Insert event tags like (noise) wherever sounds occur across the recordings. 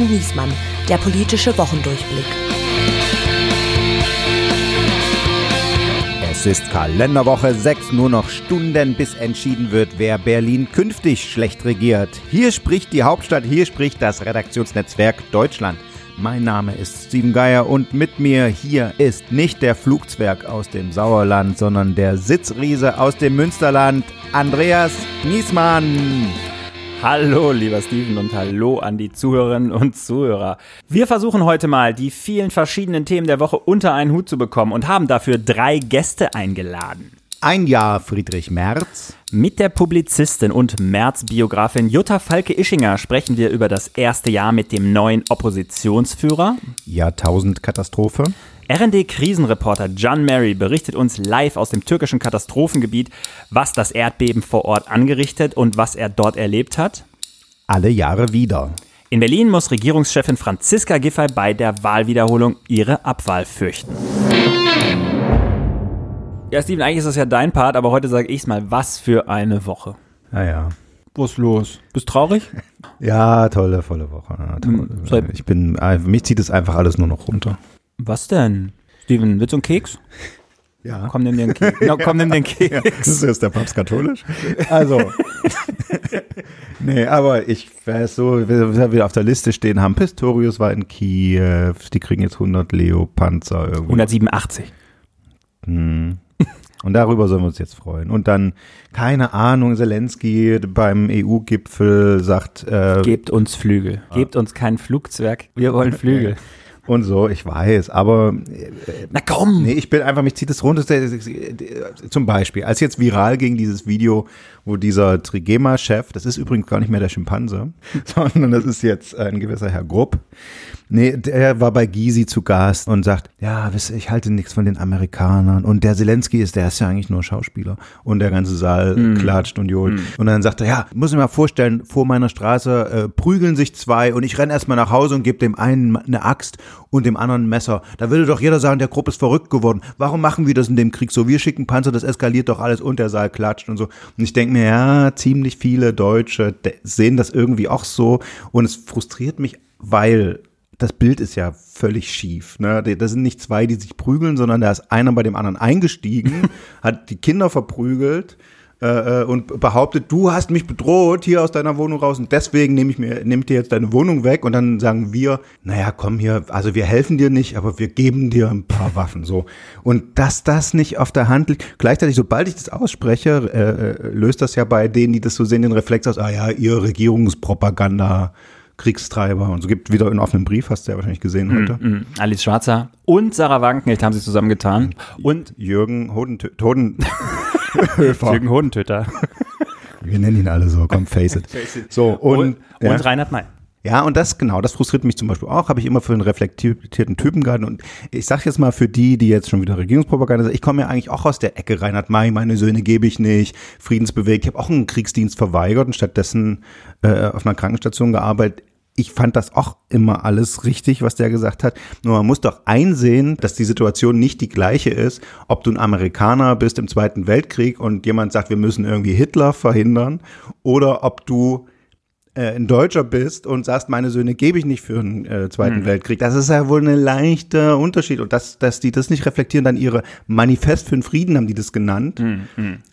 und Niesmann, der politische Wochendurchblick. Es ist Kalenderwoche 6, nur noch Stunden, bis entschieden wird, wer Berlin künftig schlecht regiert. Hier spricht die Hauptstadt, hier spricht das Redaktionsnetzwerk Deutschland. Mein Name ist Steven Geier und mit mir hier ist nicht der Flugzwerg aus dem Sauerland, sondern der Sitzriese aus dem Münsterland, Andreas Niesmann. Hallo, lieber Steven und hallo an die Zuhörerinnen und Zuhörer. Wir versuchen heute mal, die vielen verschiedenen Themen der Woche unter einen Hut zu bekommen und haben dafür drei Gäste eingeladen. Ein Jahr Friedrich Merz. Mit der Publizistin und Merz-Biografin Jutta Falke-Ischinger sprechen wir über das erste Jahr mit dem neuen Oppositionsführer. Jahrtausendkatastrophe. RD-Krisenreporter John Mary berichtet uns live aus dem türkischen Katastrophengebiet, was das Erdbeben vor Ort angerichtet und was er dort erlebt hat. Alle Jahre wieder. In Berlin muss Regierungschefin Franziska Giffey bei der Wahlwiederholung ihre Abwahl fürchten. Ja, Steven, eigentlich ist das ja dein Part, aber heute sage ich es mal, was für eine Woche. Naja. Was ist los? Bist traurig? (laughs) Ja, tolle, volle Woche. Ja, tolle. Hm, Ich bin, äh, mich zieht es einfach alles nur noch runter. Was denn? Steven, willst du einen Keks? Ja. Komm, nimm einen Keks. No, komm, nimm den (laughs) Keks. Ist der Papst katholisch. Also. (laughs) nee, aber ich weiß so, wie wir auf der Liste stehen haben, Pistorius war in Kiew, die kriegen jetzt 100 Leo-Panzer irgendwie. 187. Hm. Und darüber sollen wir uns jetzt freuen. Und dann, keine Ahnung, Zelensky beim EU-Gipfel sagt, äh, Gebt uns Flügel. Gebt uns kein Flugzwerg. Wir wollen (laughs) Flügel. Und so, ich weiß, aber äh, Na komm! Nee, ich bin einfach, mich zieht es runter. Zum Beispiel, als jetzt viral ging dieses Video, wo dieser Trigema-Chef, das ist übrigens gar nicht mehr der Schimpanse, (laughs) sondern das ist jetzt ein gewisser Herr Grupp. Nee, der war bei Gysi zu Gast und sagt, ja, wisst ihr, ich halte nichts von den Amerikanern. Und der Zelensky ist, der ist ja eigentlich nur Schauspieler. Und der ganze Saal klatscht und johlt. Und dann sagt er, ja, muss ich mir mal vorstellen, vor meiner Straße äh, prügeln sich zwei und ich renne erstmal nach Hause und gebe dem einen eine Axt und dem anderen ein Messer. Da würde doch jeder sagen, der Grupp ist verrückt geworden. Warum machen wir das in dem Krieg so? Wir schicken Panzer, das eskaliert doch alles und der Saal klatscht und so. Und ich denke mir, ja, ziemlich viele Deutsche de- sehen das irgendwie auch so und es frustriert mich, weil das Bild ist ja völlig schief. Ne? Das sind nicht zwei, die sich prügeln, sondern da ist einer bei dem anderen eingestiegen, (laughs) hat die Kinder verprügelt äh, äh, und behauptet, du hast mich bedroht hier aus deiner Wohnung raus und deswegen nehme ich mir, nimm dir jetzt deine Wohnung weg und dann sagen wir, naja, komm hier, also wir helfen dir nicht, aber wir geben dir ein paar Waffen, so. Und dass das nicht auf der Hand liegt, gleichzeitig, sobald ich das ausspreche, äh, äh, löst das ja bei denen, die das so sehen, den Reflex aus, ah ja, ihr Regierungspropaganda, Kriegstreiber und so gibt wieder einen offenen Brief, hast du ja wahrscheinlich gesehen heute. Mhm. Alice Schwarzer und Sarah Wagenknecht haben sich zusammengetan. Und Jürgen Hodentö Hoden (laughs) Höfer. Jürgen Hodentöter. Wir nennen ihn alle so, komm, face it. So, und, Und, ja. und Reinhard May. Ja, und das, genau, das frustriert mich zum Beispiel auch, habe ich immer für einen reflektierten Typen gehalten. Und ich sage jetzt mal für die, die jetzt schon wieder Regierungspropaganda sagen, ich komme ja eigentlich auch aus der Ecke, Reinhard May, meine Söhne gebe ich nicht, friedensbewegt. Ich habe auch einen Kriegsdienst verweigert und stattdessen äh, auf einer Krankenstation gearbeitet. Ich fand das auch immer alles richtig, was der gesagt hat. Nur man muss doch einsehen, dass die Situation nicht die gleiche ist, ob du ein Amerikaner bist im Zweiten Weltkrieg und jemand sagt, wir müssen irgendwie Hitler verhindern, oder ob du äh, ein Deutscher bist und sagst, meine Söhne gebe ich nicht für den äh, Zweiten Weltkrieg. Das ist ja wohl ein leichter Unterschied. Und dass, dass die das nicht reflektieren, dann ihre Manifest für den Frieden haben die das genannt,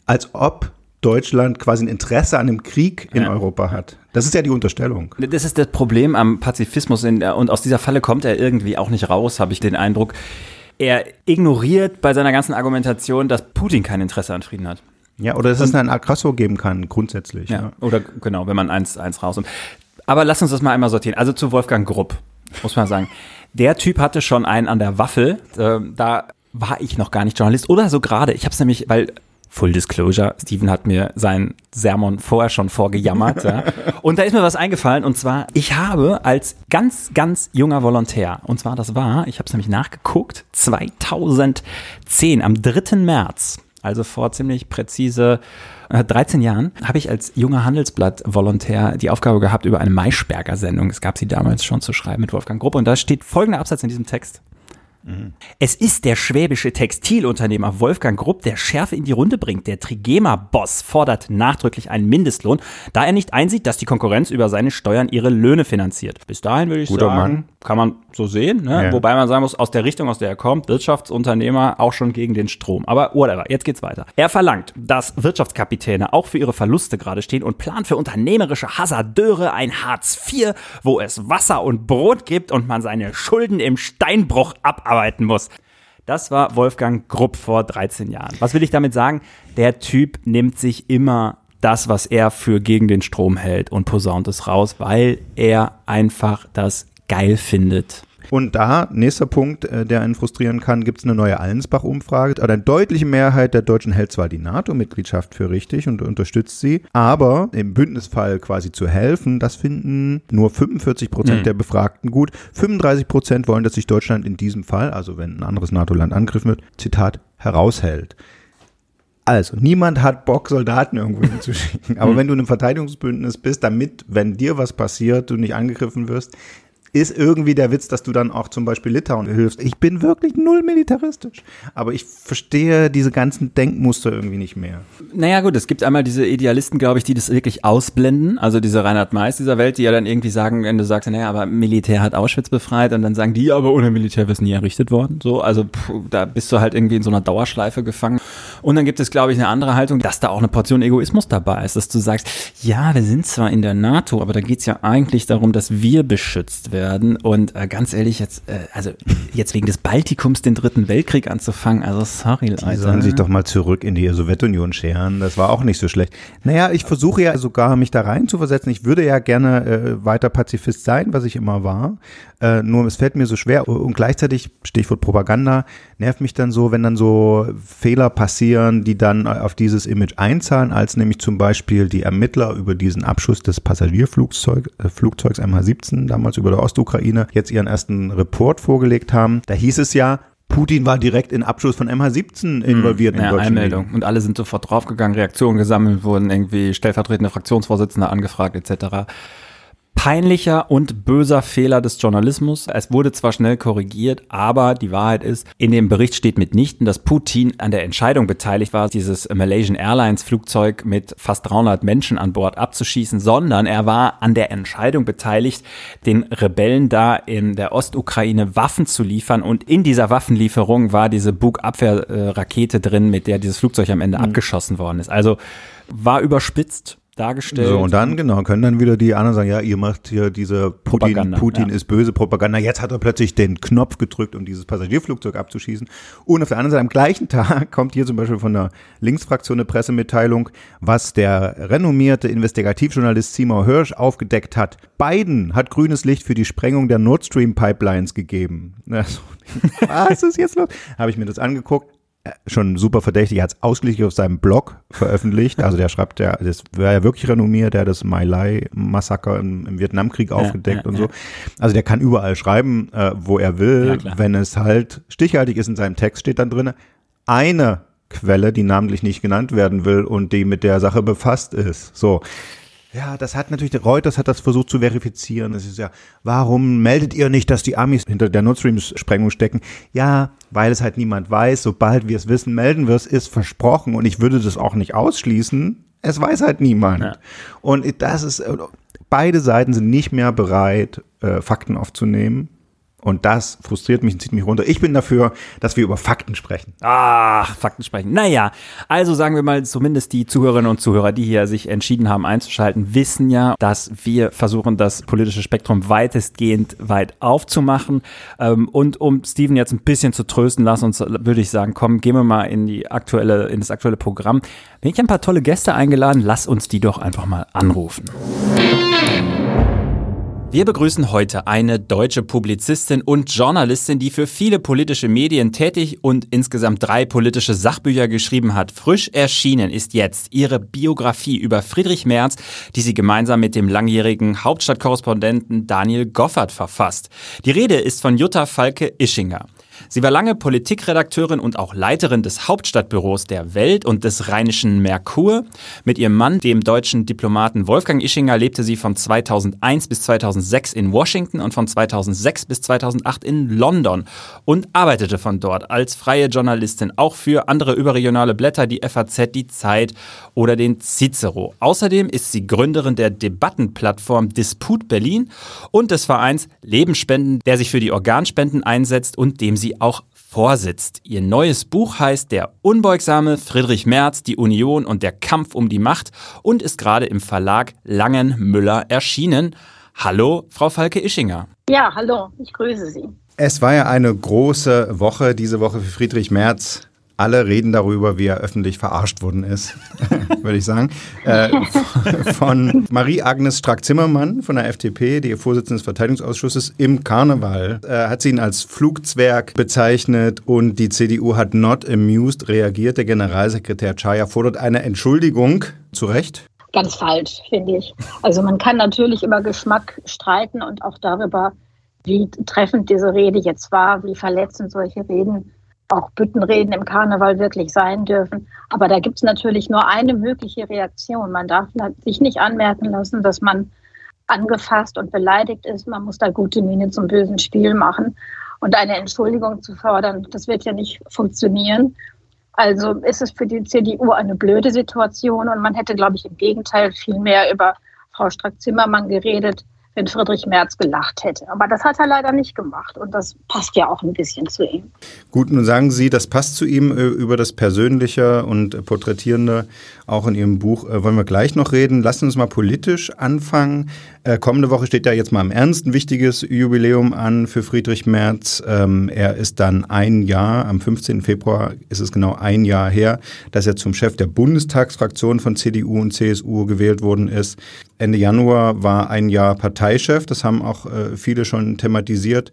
als ob Deutschland quasi ein Interesse an dem Krieg in Ja. Europa hat. Das ist ja die Unterstellung. Das ist das Problem am Pazifismus in, und aus dieser Falle kommt er irgendwie auch nicht raus, habe ich den Eindruck. Er ignoriert bei seiner ganzen Argumentation, dass Putin kein Interesse an Frieden hat. Ja, oder dass es einen Aggressor geben kann, grundsätzlich. Ja. Ja. Oder genau, wenn man eins, eins raus. Aber lass uns das mal einmal sortieren. Also zu Wolfgang Grupp, muss man sagen. Der Typ hatte schon einen an der Waffel. Ähm, da war ich noch gar nicht Journalist. Oder so gerade. Ich habe es nämlich, weil Full Disclosure, Steven hat mir sein Sermon vorher schon vorgejammert. ja. (laughs) Und da ist mir was eingefallen. Und zwar, ich habe als ganz, ganz junger Volontär, und zwar das war, ich habe es nämlich nachgeguckt, 2010, am 3. März, also vor ziemlich präzise äh, 13 Jahren, habe ich als junger Handelsblatt-Volontär die Aufgabe gehabt, über eine Maischberger-Sendung, es gab sie damals schon zu schreiben mit Wolfgang Gruppe. Und da steht folgender Absatz in diesem Text. Es ist der schwäbische Textilunternehmer Wolfgang Grupp, der Schärfe in die Runde bringt. Der Trigema-Boss fordert nachdrücklich einen Mindestlohn, da er nicht einsieht, dass die Konkurrenz über seine Steuern ihre Löhne finanziert. Bis dahin würde ich Guter sagen, Mann. kann man so sehen. Ne? Ja. Wobei man sagen muss, aus der Richtung, aus der er kommt, Wirtschaftsunternehmer auch schon gegen den Strom. Aber whatever, jetzt geht's weiter. Er verlangt, dass Wirtschaftskapitäne auch für ihre Verluste gerade stehen und plant für unternehmerische Hasardeure ein Hartz IV, wo es Wasser und Brot gibt und man seine Schulden im Steinbruch abarbeiten muss. Das war Wolfgang Grupp vor 13 Jahren. Was will ich damit sagen? Der Typ nimmt sich immer das, was er für gegen den Strom hält und posaunt es raus, weil er einfach das geil findet. Und da, nächster Punkt, äh, der einen frustrieren kann, gibt es eine neue Allensbach-Umfrage. Eine deutliche Mehrheit der Deutschen hält zwar die NATO-Mitgliedschaft für richtig und unterstützt sie, aber im Bündnisfall quasi zu helfen, das finden nur 45 Prozent der Befragten gut. 35 Prozent wollen, dass sich Deutschland in diesem Fall, also wenn ein anderes NATO-Land angegriffen wird, Zitat, heraushält. Also, niemand hat Bock, Soldaten irgendwo hinzuschicken. Aber wenn du in einem Verteidigungsbündnis bist, damit, wenn dir was passiert, du nicht angegriffen wirst, ist irgendwie der Witz, dass du dann auch zum Beispiel Litauen hilfst. Ich bin wirklich null militaristisch. Aber ich verstehe diese ganzen Denkmuster irgendwie nicht mehr. Naja gut, es gibt einmal diese Idealisten, glaube ich, die das wirklich ausblenden. Also diese Reinhard May dieser Welt, die ja dann irgendwie sagen, wenn du sagst, naja, aber Militär hat Auschwitz befreit und dann sagen die, aber ohne Militär wäre es nie errichtet worden. So, also pff, da bist du halt irgendwie in so einer Dauerschleife gefangen. Und dann gibt es, glaube ich, eine andere Haltung, dass da auch eine Portion Egoismus dabei ist, dass du sagst, ja, wir sind zwar in der NATO, aber da geht es ja eigentlich darum, dass wir beschützt werden. Und äh, ganz ehrlich, jetzt, äh, also jetzt wegen des Baltikums den dritten Weltkrieg anzufangen, also sorry, Die Alter. sollen sich doch mal zurück in die Sowjetunion scheren. Das war auch nicht so schlecht. Naja, ich versuche ja sogar, mich da rein zu versetzen. Ich würde ja gerne äh, weiter Pazifist sein, was ich immer war. Äh, nur es fällt mir so schwer. Und gleichzeitig, Stichwort Propaganda, nervt mich dann so, wenn dann so Fehler passieren, die dann auf dieses Image einzahlen, als nämlich zum Beispiel die Ermittler über diesen Abschuss des Passagierflugzeug, äh, Flugzeugs MH17, damals über der Ostukraine, jetzt ihren ersten Report vorgelegt haben. Da hieß es ja, Putin war direkt in Abschuss von MH17 involviert in Hm, ja, deutschen Einmeldung. Medien. Und alle sind sofort draufgegangen, Reaktionen gesammelt, wurden irgendwie stellvertretende Fraktionsvorsitzende angefragt etc. Peinlicher und böser Fehler des Journalismus. Es wurde zwar schnell korrigiert, aber die Wahrheit ist, in dem Bericht steht mitnichten, dass Putin an der Entscheidung beteiligt war, dieses Malaysian Airlines Flugzeug mit fast 300 Menschen an Bord abzuschießen, sondern er war an der Entscheidung beteiligt, den Rebellen da in der Ostukraine Waffen zu liefern und in dieser Waffenlieferung war diese Bug-Abwehr-Rakete drin, mit der dieses Flugzeug am Mhm. Ende abgeschossen worden ist. Also war überspitzt dargestellt. So, und dann, genau, können dann wieder die anderen sagen, ja, ihr macht hier diese Putin, Propaganda, Putin ja. ist böse Propaganda. Jetzt hat er plötzlich den Knopf gedrückt, um dieses Passagierflugzeug abzuschießen. Und auf der anderen Seite, am gleichen (laughs) Tag kommt hier zum Beispiel von der Linksfraktion eine Pressemitteilung, was der renommierte Investigativjournalist Seymour Hirsch aufgedeckt hat. Biden hat grünes Licht für die Sprengung der Nord Stream Pipelines gegeben. Na, (laughs) so, Was ist jetzt los? Habe ich mir das angeguckt schon super verdächtig. Er hat es ausschließlich auf seinem Blog veröffentlicht. Also der schreibt ja, das wäre ja wirklich renommiert, der hat das My Lai-Massaker im, im Vietnamkrieg aufgedeckt ja, und ja. so. Also der kann überall schreiben, äh, wo er will. Ja. Wenn es halt stichhaltig ist in seinem Text, steht dann drin, eine Quelle, die namentlich nicht genannt werden will und die mit der Sache befasst ist. So. Ja, das hat natürlich, Reuters hat das versucht zu verifizieren. Das ist ja, warum meldet ihr nicht, dass die Amis hinter der Nord Stream-Sprengung stecken? Ja, weil es halt niemand weiß. Sobald wir es wissen, melden wir es, ist versprochen. Und ich würde das auch nicht ausschließen. Es weiß halt niemand. Ja. Und das ist, beide Seiten sind nicht mehr bereit, äh, Fakten aufzunehmen. Und das frustriert mich und zieht mich runter. Ich bin dafür, dass wir über Fakten sprechen. Ah, Fakten sprechen. Naja, also sagen wir mal, zumindest die Zuhörerinnen und Zuhörer, die hier sich entschieden haben einzuschalten, wissen ja, dass wir versuchen, das politische Spektrum weitestgehend weit aufzumachen. Ähm, Und um Steven jetzt ein bisschen zu trösten, lass uns, würde ich sagen, komm, gehen wir mal in die aktuelle, in das aktuelle Programm. Wenn ich ein paar tolle Gäste eingeladen, lass uns die doch einfach mal anrufen. Wir begrüßen heute eine deutsche Publizistin und Journalistin, die für viele politische Medien tätig und insgesamt drei politische Sachbücher geschrieben hat. Frisch erschienen ist jetzt ihre Biografie über Friedrich Merz, die sie gemeinsam mit dem langjährigen Hauptstadtkorrespondenten Daniel Goffert verfasst. Die Rede ist von Jutta Falke-Ischinger. Sie war lange Politikredakteurin und auch Leiterin des Hauptstadtbüros der Welt und des Rheinischen Merkur. Mit ihrem Mann, dem deutschen Diplomaten Wolfgang Ischinger, lebte sie von 2001 bis 2006 in Washington und von 2006 bis 2008 in London und arbeitete von dort als freie Journalistin auch für andere überregionale Blätter, die FAZ, die Zeit oder den Cicero. Außerdem ist sie Gründerin der Debattenplattform Disput Berlin und des Vereins Lebensspenden, der sich für die Organspenden einsetzt und dem sie auch vorsitzt. Ihr neues Buch heißt Der unbeugsame Friedrich Merz, die Union und der Kampf um die Macht und ist gerade im Verlag Langen-Müller erschienen. Hallo, Frau Falke-Ischinger. Ja, hallo, ich grüße Sie. Es war ja eine große Woche diese Woche für Friedrich Merz alle reden darüber, wie er öffentlich verarscht worden ist, (laughs) würde ich sagen. Äh, von Marie-Agnes Strack-Zimmermann von der FDP, die Vorsitzende des Verteidigungsausschusses, im Karneval äh, hat sie ihn als Flugzwerg bezeichnet und die CDU hat not amused reagiert. Der Generalsekretär Chaya fordert eine Entschuldigung. Zu Recht? Ganz falsch, finde ich. Also man kann natürlich über Geschmack streiten und auch darüber, wie treffend diese Rede jetzt war, wie verletzend solche Reden auch Büttenreden im Karneval wirklich sein dürfen. Aber da gibt es natürlich nur eine mögliche Reaktion. Man darf sich nicht anmerken lassen, dass man angefasst und beleidigt ist. Man muss da gute Miene zum bösen Spiel machen. Und eine Entschuldigung zu fordern, das wird ja nicht funktionieren. Also ist es für die CDU eine blöde Situation und man hätte, glaube ich, im Gegenteil viel mehr über Frau Strack-Zimmermann geredet, wenn Friedrich Merz gelacht hätte. Aber das hat er leider nicht gemacht und das passt ja auch ein bisschen zu ihm. Gut, nun sagen Sie, das passt zu ihm äh, über das Persönliche und Porträtierende, auch in Ihrem Buch, äh, wollen wir gleich noch reden. Lassen Sie uns mal politisch anfangen. Äh, kommende Woche steht ja jetzt mal im Ernst ein wichtiges Jubiläum an für Friedrich Merz. Ähm, er ist dann ein Jahr, am 15. Februar ist es genau ein Jahr her, dass er zum Chef der Bundestagsfraktion von CDU und CSU gewählt worden ist. Ende Januar war ein Jahr Parteichef, das haben auch äh, viele schon thematisiert.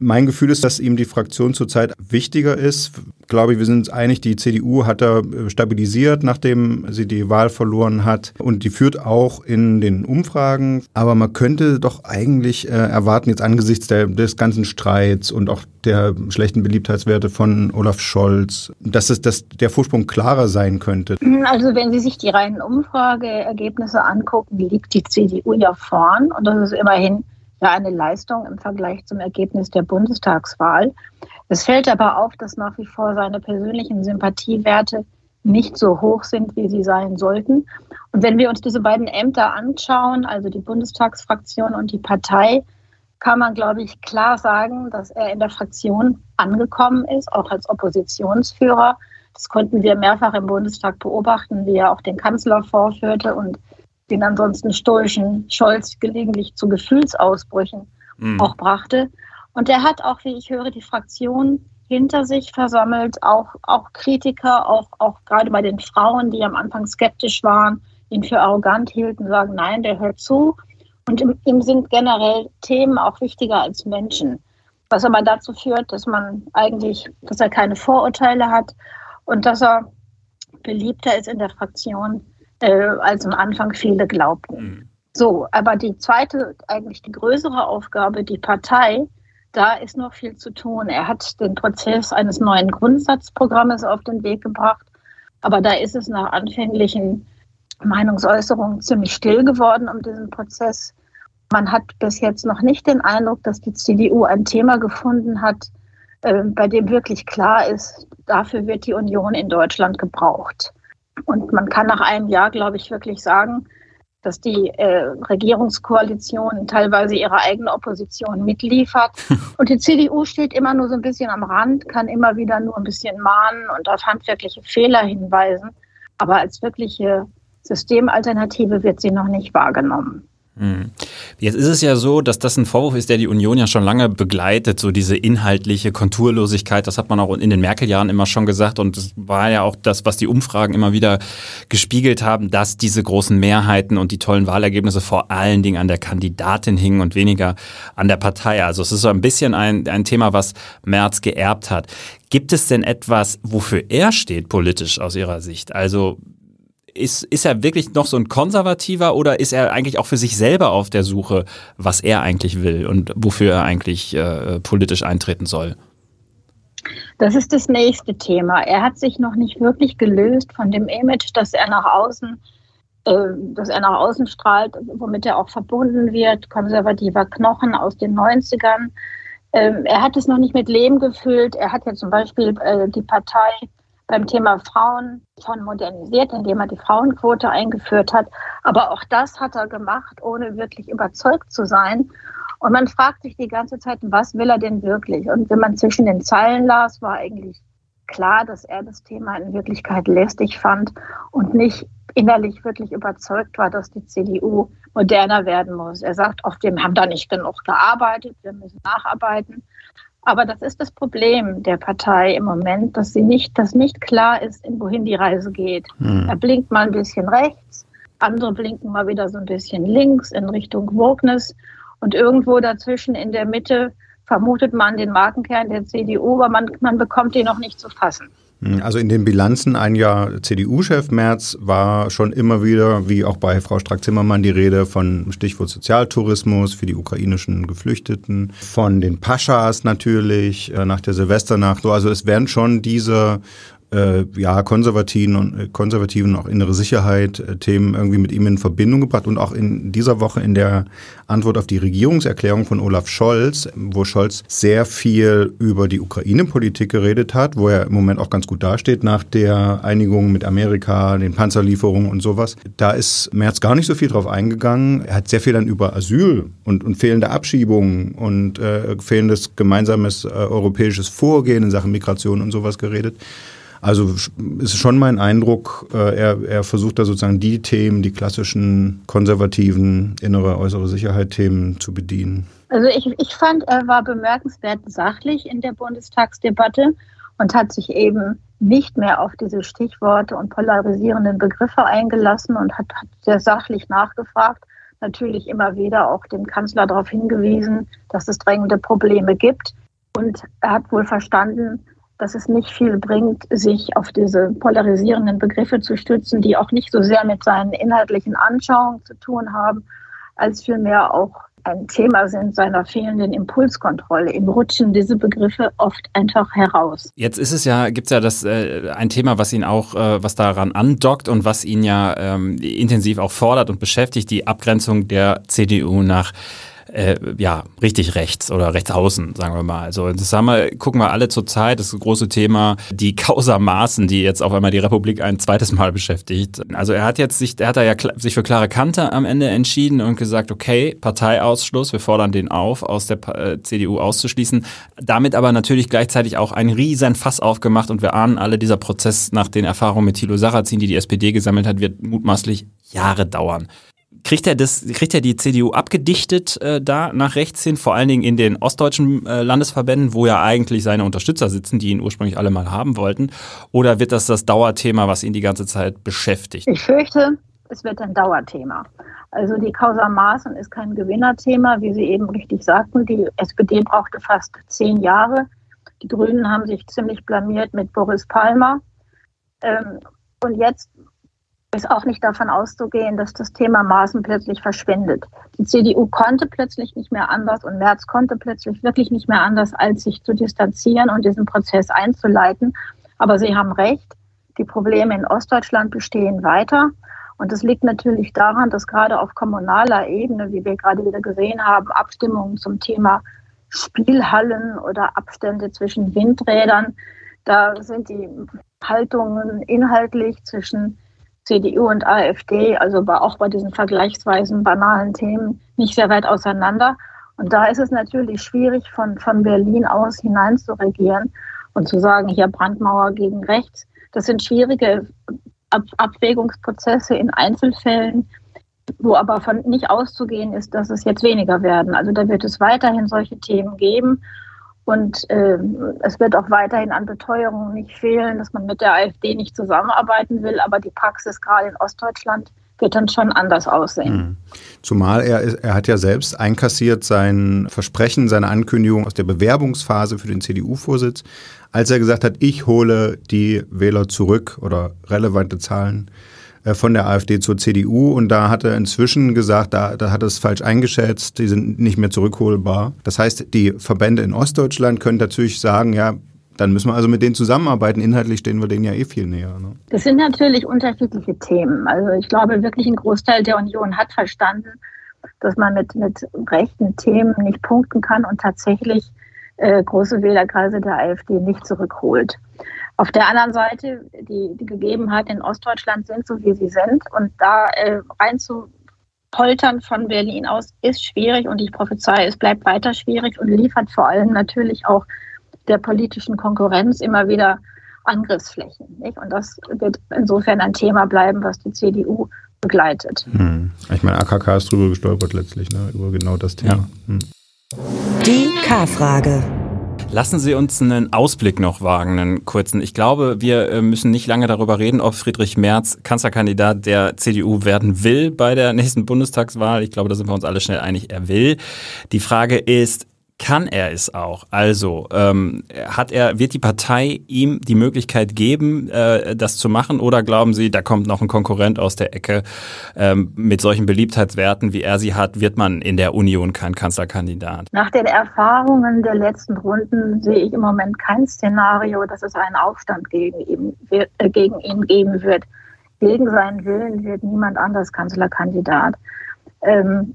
Mein Gefühl ist, dass ihm die Fraktion zurzeit wichtiger ist. Glaube ich, wir sind uns einig, die CDU hat er äh, stabilisiert, nachdem sie die Wahl verloren hat. Und die führt auch in den Umfragen. Aber man könnte doch eigentlich äh, erwarten, jetzt angesichts der, des ganzen Streits und auch der schlechten Beliebtheitswerte von Olaf Scholz, dass es dass der Vorsprung klarer sein könnte. Also wenn Sie sich die reinen Umfrageergebnisse angucken, liegt die CDU ja vorn. Und das ist immerhin ja eine Leistung im Vergleich zum Ergebnis der Bundestagswahl. Es fällt aber auf, dass nach wie vor seine persönlichen Sympathiewerte nicht so hoch sind, wie sie sein sollten. Und wenn wir uns diese beiden Ämter anschauen, also die Bundestagsfraktion und die Partei, kann man, glaube ich, klar sagen, dass er in der Fraktion angekommen ist, auch als Oppositionsführer. Das konnten wir mehrfach im Bundestag beobachten, wie er auch den Kanzler vorführte und den ansonsten stoischen Scholz gelegentlich zu Gefühlsausbrüchen mhm. auch brachte. Und er hat auch, wie ich höre, die Fraktion hinter sich versammelt, auch, auch Kritiker, auch, auch gerade bei den Frauen, die am Anfang skeptisch waren, ihn für arrogant hielten, sagen, nein, der hört zu. Und ihm, ihm sind generell Themen auch wichtiger als Menschen. Was aber dazu führt, dass man eigentlich, dass er keine Vorurteile hat und dass er beliebter ist in der Fraktion äh, als am Anfang viele glaubten. Mhm. So, aber die zweite, eigentlich die größere Aufgabe, die Partei, da ist noch viel zu tun. Er hat den Prozess eines neuen Grundsatzprogrammes auf den Weg gebracht, aber da ist es nach anfänglichen Meinungsäußerungen ziemlich still geworden um diesen Prozess. Man hat bis jetzt noch nicht den Eindruck, dass die CDU ein Thema gefunden hat, äh, bei dem wirklich klar ist, dafür wird die Union in Deutschland gebraucht. Und man kann nach einem Jahr, glaube ich, wirklich sagen, dass die äh, Regierungskoalition teilweise ihre eigene Opposition mitliefert. (laughs) Und die CDU steht immer nur so ein bisschen am Rand, kann immer wieder nur ein bisschen mahnen und auf handwerkliche Fehler hinweisen. Aber als wirkliche Systemalternative wird sie noch nicht wahrgenommen. Hm. Jetzt ist es ja so, dass das ein Vorwurf ist, der die Union ja schon lange begleitet, so diese inhaltliche Konturlosigkeit. Das hat man auch in den Merkel-Jahren immer schon gesagt. Und das war ja auch das, was die Umfragen immer wieder gespiegelt haben, dass diese großen Mehrheiten und die tollen Wahlergebnisse vor allen Dingen an der Kandidatin hingen und weniger an der Partei. Also es ist so ein bisschen ein, ein Thema, was Merz geerbt hat. Gibt es denn etwas, wofür er steht politisch aus Ihrer Sicht? Also ist, ist er wirklich noch so ein Konservativer oder ist er eigentlich auch für sich selber auf der Suche, was er eigentlich will und wofür er eigentlich äh, politisch eintreten soll? Das ist das nächste Thema. Er hat sich noch nicht wirklich gelöst von dem Image, dass er nach außen, äh, dass er nach außen strahlt, womit er auch verbunden wird, konservativer Knochen aus den 90ern. Ähm, er hat es noch nicht mit Leben gefüllt. Er hat ja zum Beispiel äh, die Partei beim Thema Frauen schon modernisiert, indem er die Frauenquote eingeführt hat. Aber auch das hat er gemacht, ohne wirklich überzeugt zu sein. Und man fragt sich die ganze Zeit, was will er denn wirklich? Und wenn man zwischen den Zeilen las, war eigentlich klar, dass er das Thema in Wirklichkeit lästig fand und nicht innerlich wirklich überzeugt war, dass die CDU moderner werden muss. Er sagt oft, wir haben da nicht genug gearbeitet, wir müssen nacharbeiten. Aber das ist das Problem der Partei im Moment, dass sie nicht, dass nicht klar ist, wohin die Reise geht. Hm. Er blinkt mal ein bisschen rechts, andere blinken mal wieder so ein bisschen links in Richtung Wokeness und irgendwo dazwischen in der Mitte vermutet man den Markenkern der CDU, aber man, man bekommt ihn noch nicht zu fassen. Hm, also in den Bilanzen ein Jahr CDU-Chef Merz war schon immer wieder, wie auch bei Frau Strack-Zimmermann, die Rede von Stichwort Sozialtourismus für die ukrainischen Geflüchteten, von den Paschas natürlich äh, nach der Silvesternacht. So, also es werden schon diese äh, ja, konservativen und äh, konservativen auch innere Sicherheit äh, Themen irgendwie mit ihm in Verbindung gebracht und auch in dieser Woche in der Antwort auf die Regierungserklärung von Olaf Scholz, wo Scholz sehr viel über die Ukraine-Politik geredet hat, wo er im Moment auch ganz gut dasteht nach der Einigung mit Amerika, den Panzerlieferungen und sowas. Da ist Merz gar nicht so viel drauf eingegangen. Er hat sehr viel dann über Asyl und, und fehlende Abschiebungen und äh, fehlendes gemeinsames äh, europäisches Vorgehen in Sachen Migration und sowas geredet. Also ist schon mein Eindruck, äh, er, er versucht da sozusagen die Themen, die klassischen konservativen innere, äußere Sicherheit-Themen zu bedienen. Also ich, ich fand, er war bemerkenswert sachlich in der Bundestagsdebatte und hat sich eben nicht mehr auf diese Stichworte und polarisierenden Begriffe eingelassen und hat, hat sehr sachlich nachgefragt. Natürlich immer wieder auch dem Kanzler darauf hingewiesen, dass es drängende Probleme gibt. Und er hat wohl verstanden, dass es nicht viel bringt, sich auf diese polarisierenden Begriffe zu stützen, die auch nicht so sehr mit seinen inhaltlichen Anschauungen zu tun haben, als vielmehr auch ein Thema sind seiner fehlenden Impulskontrolle. Im rutschen diese Begriffe oft einfach heraus. Jetzt ist es ja, gibt es ja das äh, ein Thema, was ihn auch, äh, was daran andockt und was ihn ja ähm, intensiv auch fordert und beschäftigt, die Abgrenzung der CDU nach äh, ja, richtig rechts oder rechts außen, sagen wir mal. Also das haben wir, gucken wir alle zur Zeit, das große Thema, die Causa Maßen, die jetzt auf einmal die Republik ein zweites Mal beschäftigt. Also er hat jetzt sich, er hat da ja sich für klare Kante am Ende entschieden und gesagt, okay, Parteiausschluss, wir fordern den auf, aus der äh, CDU auszuschließen. Damit aber natürlich gleichzeitig auch ein riesen Fass aufgemacht und wir ahnen alle, dieser Prozess nach den Erfahrungen mit Thilo Sarrazin, die die SPD gesammelt hat, wird mutmaßlich Jahre dauern. Kriegt er das, kriegt er die CDU abgedichtet äh, da nach rechts hin, vor allen Dingen in den ostdeutschen äh, Landesverbänden, wo ja eigentlich seine Unterstützer sitzen, die ihn ursprünglich alle mal haben wollten? Oder wird das das Dauerthema, was ihn die ganze Zeit beschäftigt? Ich fürchte, es wird ein Dauerthema. Also die Causa Maaßen ist kein Gewinnerthema, wie Sie eben richtig sagten. Die SPD brauchte fast zehn Jahre. Die Grünen haben sich ziemlich blamiert mit Boris Palmer. Ähm, und jetzt ist auch nicht davon auszugehen, dass das Thema Maßen plötzlich verschwindet. Die CDU konnte plötzlich nicht mehr anders und Merz konnte plötzlich wirklich nicht mehr anders, als sich zu distanzieren und diesen Prozess einzuleiten. Aber Sie haben recht, die Probleme in Ostdeutschland bestehen weiter. Und das liegt natürlich daran, dass gerade auf kommunaler Ebene, wie wir gerade wieder gesehen haben, Abstimmungen zum Thema Spielhallen oder Abstände zwischen Windrädern, da sind die Haltungen inhaltlich zwischen CDU und AfD, also auch bei diesen vergleichsweise banalen Themen, nicht sehr weit auseinander. Und da ist es natürlich schwierig, von, von Berlin aus hinein zu regieren und zu sagen, hier Brandmauer gegen rechts. Das sind schwierige Ab Abwägungsprozesse in Einzelfällen, wo aber von nicht auszugehen ist, dass es jetzt weniger werden. Also da wird es weiterhin solche Themen geben. Und äh, es wird auch weiterhin an Beteuerungen nicht fehlen, dass man mit der AfD nicht zusammenarbeiten will. Aber die Praxis gerade in Ostdeutschland wird dann schon anders aussehen. Mhm. Zumal er, er hat ja selbst einkassiert sein Versprechen, seine Ankündigung aus der Bewerbungsphase für den CDU-Vorsitz, als er gesagt hat, ich hole die Wähler zurück oder relevante Zahlen von der AfD zur CDU und da hat er inzwischen gesagt, da, da hat er es falsch eingeschätzt, die sind nicht mehr zurückholbar. Das heißt, die Verbände in Ostdeutschland können natürlich sagen, ja, dann müssen wir also mit denen zusammenarbeiten. Inhaltlich stehen wir denen ja eh viel näher. Ne? Das sind natürlich unterschiedliche Themen. Also ich glaube wirklich ein Großteil der Union hat verstanden, dass man mit, mit rechten Themen nicht punkten kann und tatsächlich äh, große Wählerkreise der AfD nicht zurückholt. Auf der anderen Seite, die, die Gegebenheiten in Ostdeutschland sind so, wie sie sind. Und da äh, rein zu poltern von Berlin aus ist schwierig und ich prophezei, es bleibt weiter schwierig und liefert vor allem natürlich auch der politischen Konkurrenz immer wieder Angriffsflächen. Nicht? Und das wird insofern ein Thema bleiben, was die CDU begleitet. Hm. Ich meine, AKK ist drüber gestolpert letztlich, ne? über genau das Thema. Ja. Hm. Die K-Frage. Lassen Sie uns einen Ausblick noch wagen, einen kurzen. Ich glaube, wir äh, müssen nicht lange darüber reden, ob Friedrich Merz Kanzlerkandidat der CDU werden will bei der (laughs) nächsten Bundestagswahl. Ich glaube, da sind wir uns alle schnell einig, er will. Die Frage ist, kann er es auch? Also ähm, hat er, wird die Partei ihm die Möglichkeit geben, äh, das zu machen? Oder glauben Sie, da kommt noch ein Konkurrent aus der Ecke ähm, mit solchen Beliebtheitswerten, wie er sie hat, wird man in der Union kein Kanzlerkandidat? Nach den Erfahrungen der letzten Runden sehe ich im Moment kein Szenario, dass es einen Aufstand gegen ihn, äh, gegen ihn geben wird. Gegen seinen Willen wird niemand anders Kanzlerkandidat. Ähm,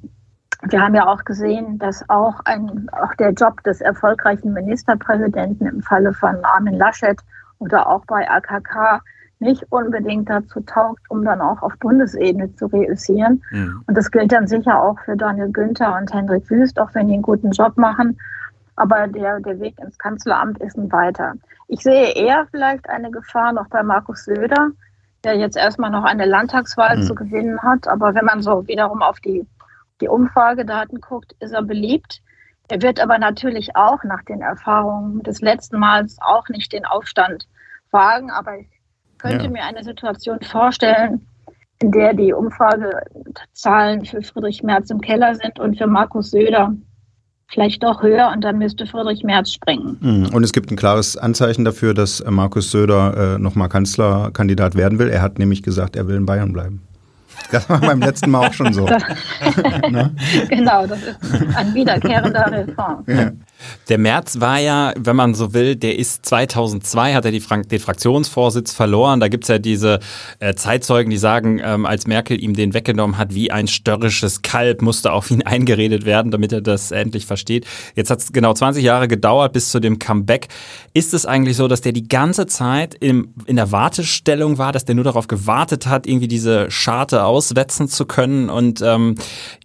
wir haben ja auch gesehen, dass auch, ein, auch der Job des erfolgreichen Ministerpräsidenten im Falle von Armin Laschet oder auch bei AKK nicht unbedingt dazu taugt, um dann auch auf Bundesebene zu reüssieren. Mhm. Und das gilt dann sicher auch für Daniel Günther und Hendrik Wüst, auch wenn die einen guten Job machen. Aber der, der Weg ins Kanzleramt ist ein weiter. Ich sehe eher vielleicht eine Gefahr noch bei Markus Söder, der jetzt erstmal noch eine Landtagswahl mhm. zu gewinnen hat. Aber wenn man so wiederum auf die die Umfragedaten guckt, ist er beliebt. Er wird aber natürlich auch nach den Erfahrungen des letzten Mals auch nicht den Aufstand wagen. Aber ich könnte ja. mir eine Situation vorstellen, in der die Umfragezahlen für Friedrich Merz im Keller sind und für Markus Söder vielleicht doch höher und dann müsste Friedrich Merz springen. Mhm. Und es gibt ein klares Anzeichen dafür, dass Markus Söder äh, nochmal Kanzlerkandidat werden will. Er hat nämlich gesagt, er will in Bayern bleiben. Das war beim letzten Mal auch schon so. (laughs) ne? Genau, das ist ein wiederkehrender Reform. Ja. Der März war ja, wenn man so will, der ist 2002, hat er Frank den Fraktionsvorsitz verloren. Da gibt es ja diese äh, Zeitzeugen, die sagen, ähm, als Merkel ihm den weggenommen hat, wie ein störrisches Kalb, musste auf ihn (laughs) eingeredet werden, damit er das endlich versteht. Jetzt hat es genau 20 Jahre gedauert bis zu dem Comeback. Ist es eigentlich so, dass der die ganze Zeit im, in der Wartestellung war, dass der nur darauf gewartet hat, irgendwie diese Scharte auswetzen zu können? Und ähm,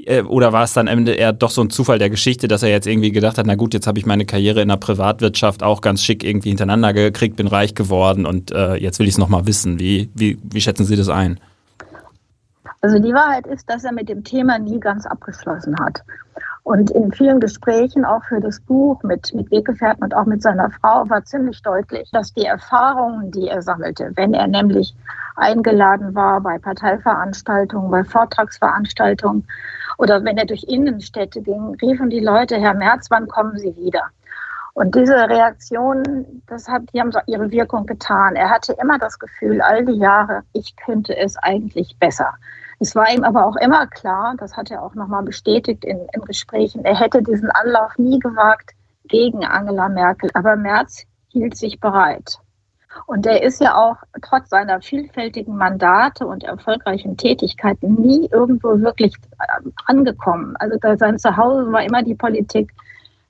äh, oder war es dann am Ende eher doch so ein Zufall der Geschichte, dass er jetzt irgendwie gedacht hat, na gut, jetzt habe ich meine Karriere in der Privatwirtschaft auch ganz schick irgendwie hintereinander gekriegt, bin reich geworden und äh, jetzt will ich es nochmal wissen. Wie, wie, wie schätzen Sie das ein? Also die Wahrheit ist, dass er mit dem Thema nie ganz abgeschlossen hat. Und in vielen Gesprächen, auch für das Buch mit, mit Weggefährten und auch mit seiner Frau, war ziemlich deutlich, dass die Erfahrungen, die er sammelte, wenn er nämlich eingeladen war bei Parteiveranstaltungen, bei Vortragsveranstaltungen, oder wenn er durch Innenstädte ging, riefen die Leute, Herr Merz, wann kommen Sie wieder? Und diese Reaktionen, das hat, die haben so ihre Wirkung getan. Er hatte immer das Gefühl, all die Jahre, ich könnte es eigentlich besser. Es war ihm aber auch immer klar, das hat er auch nochmal bestätigt in, in Gesprächen, er hätte diesen Anlauf nie gewagt gegen Angela Merkel. Aber Merz hielt sich bereit. Und er ist ja auch trotz seiner vielfältigen Mandate und erfolgreichen Tätigkeiten nie irgendwo wirklich äh, angekommen. Also sein Zuhause war immer die Politik.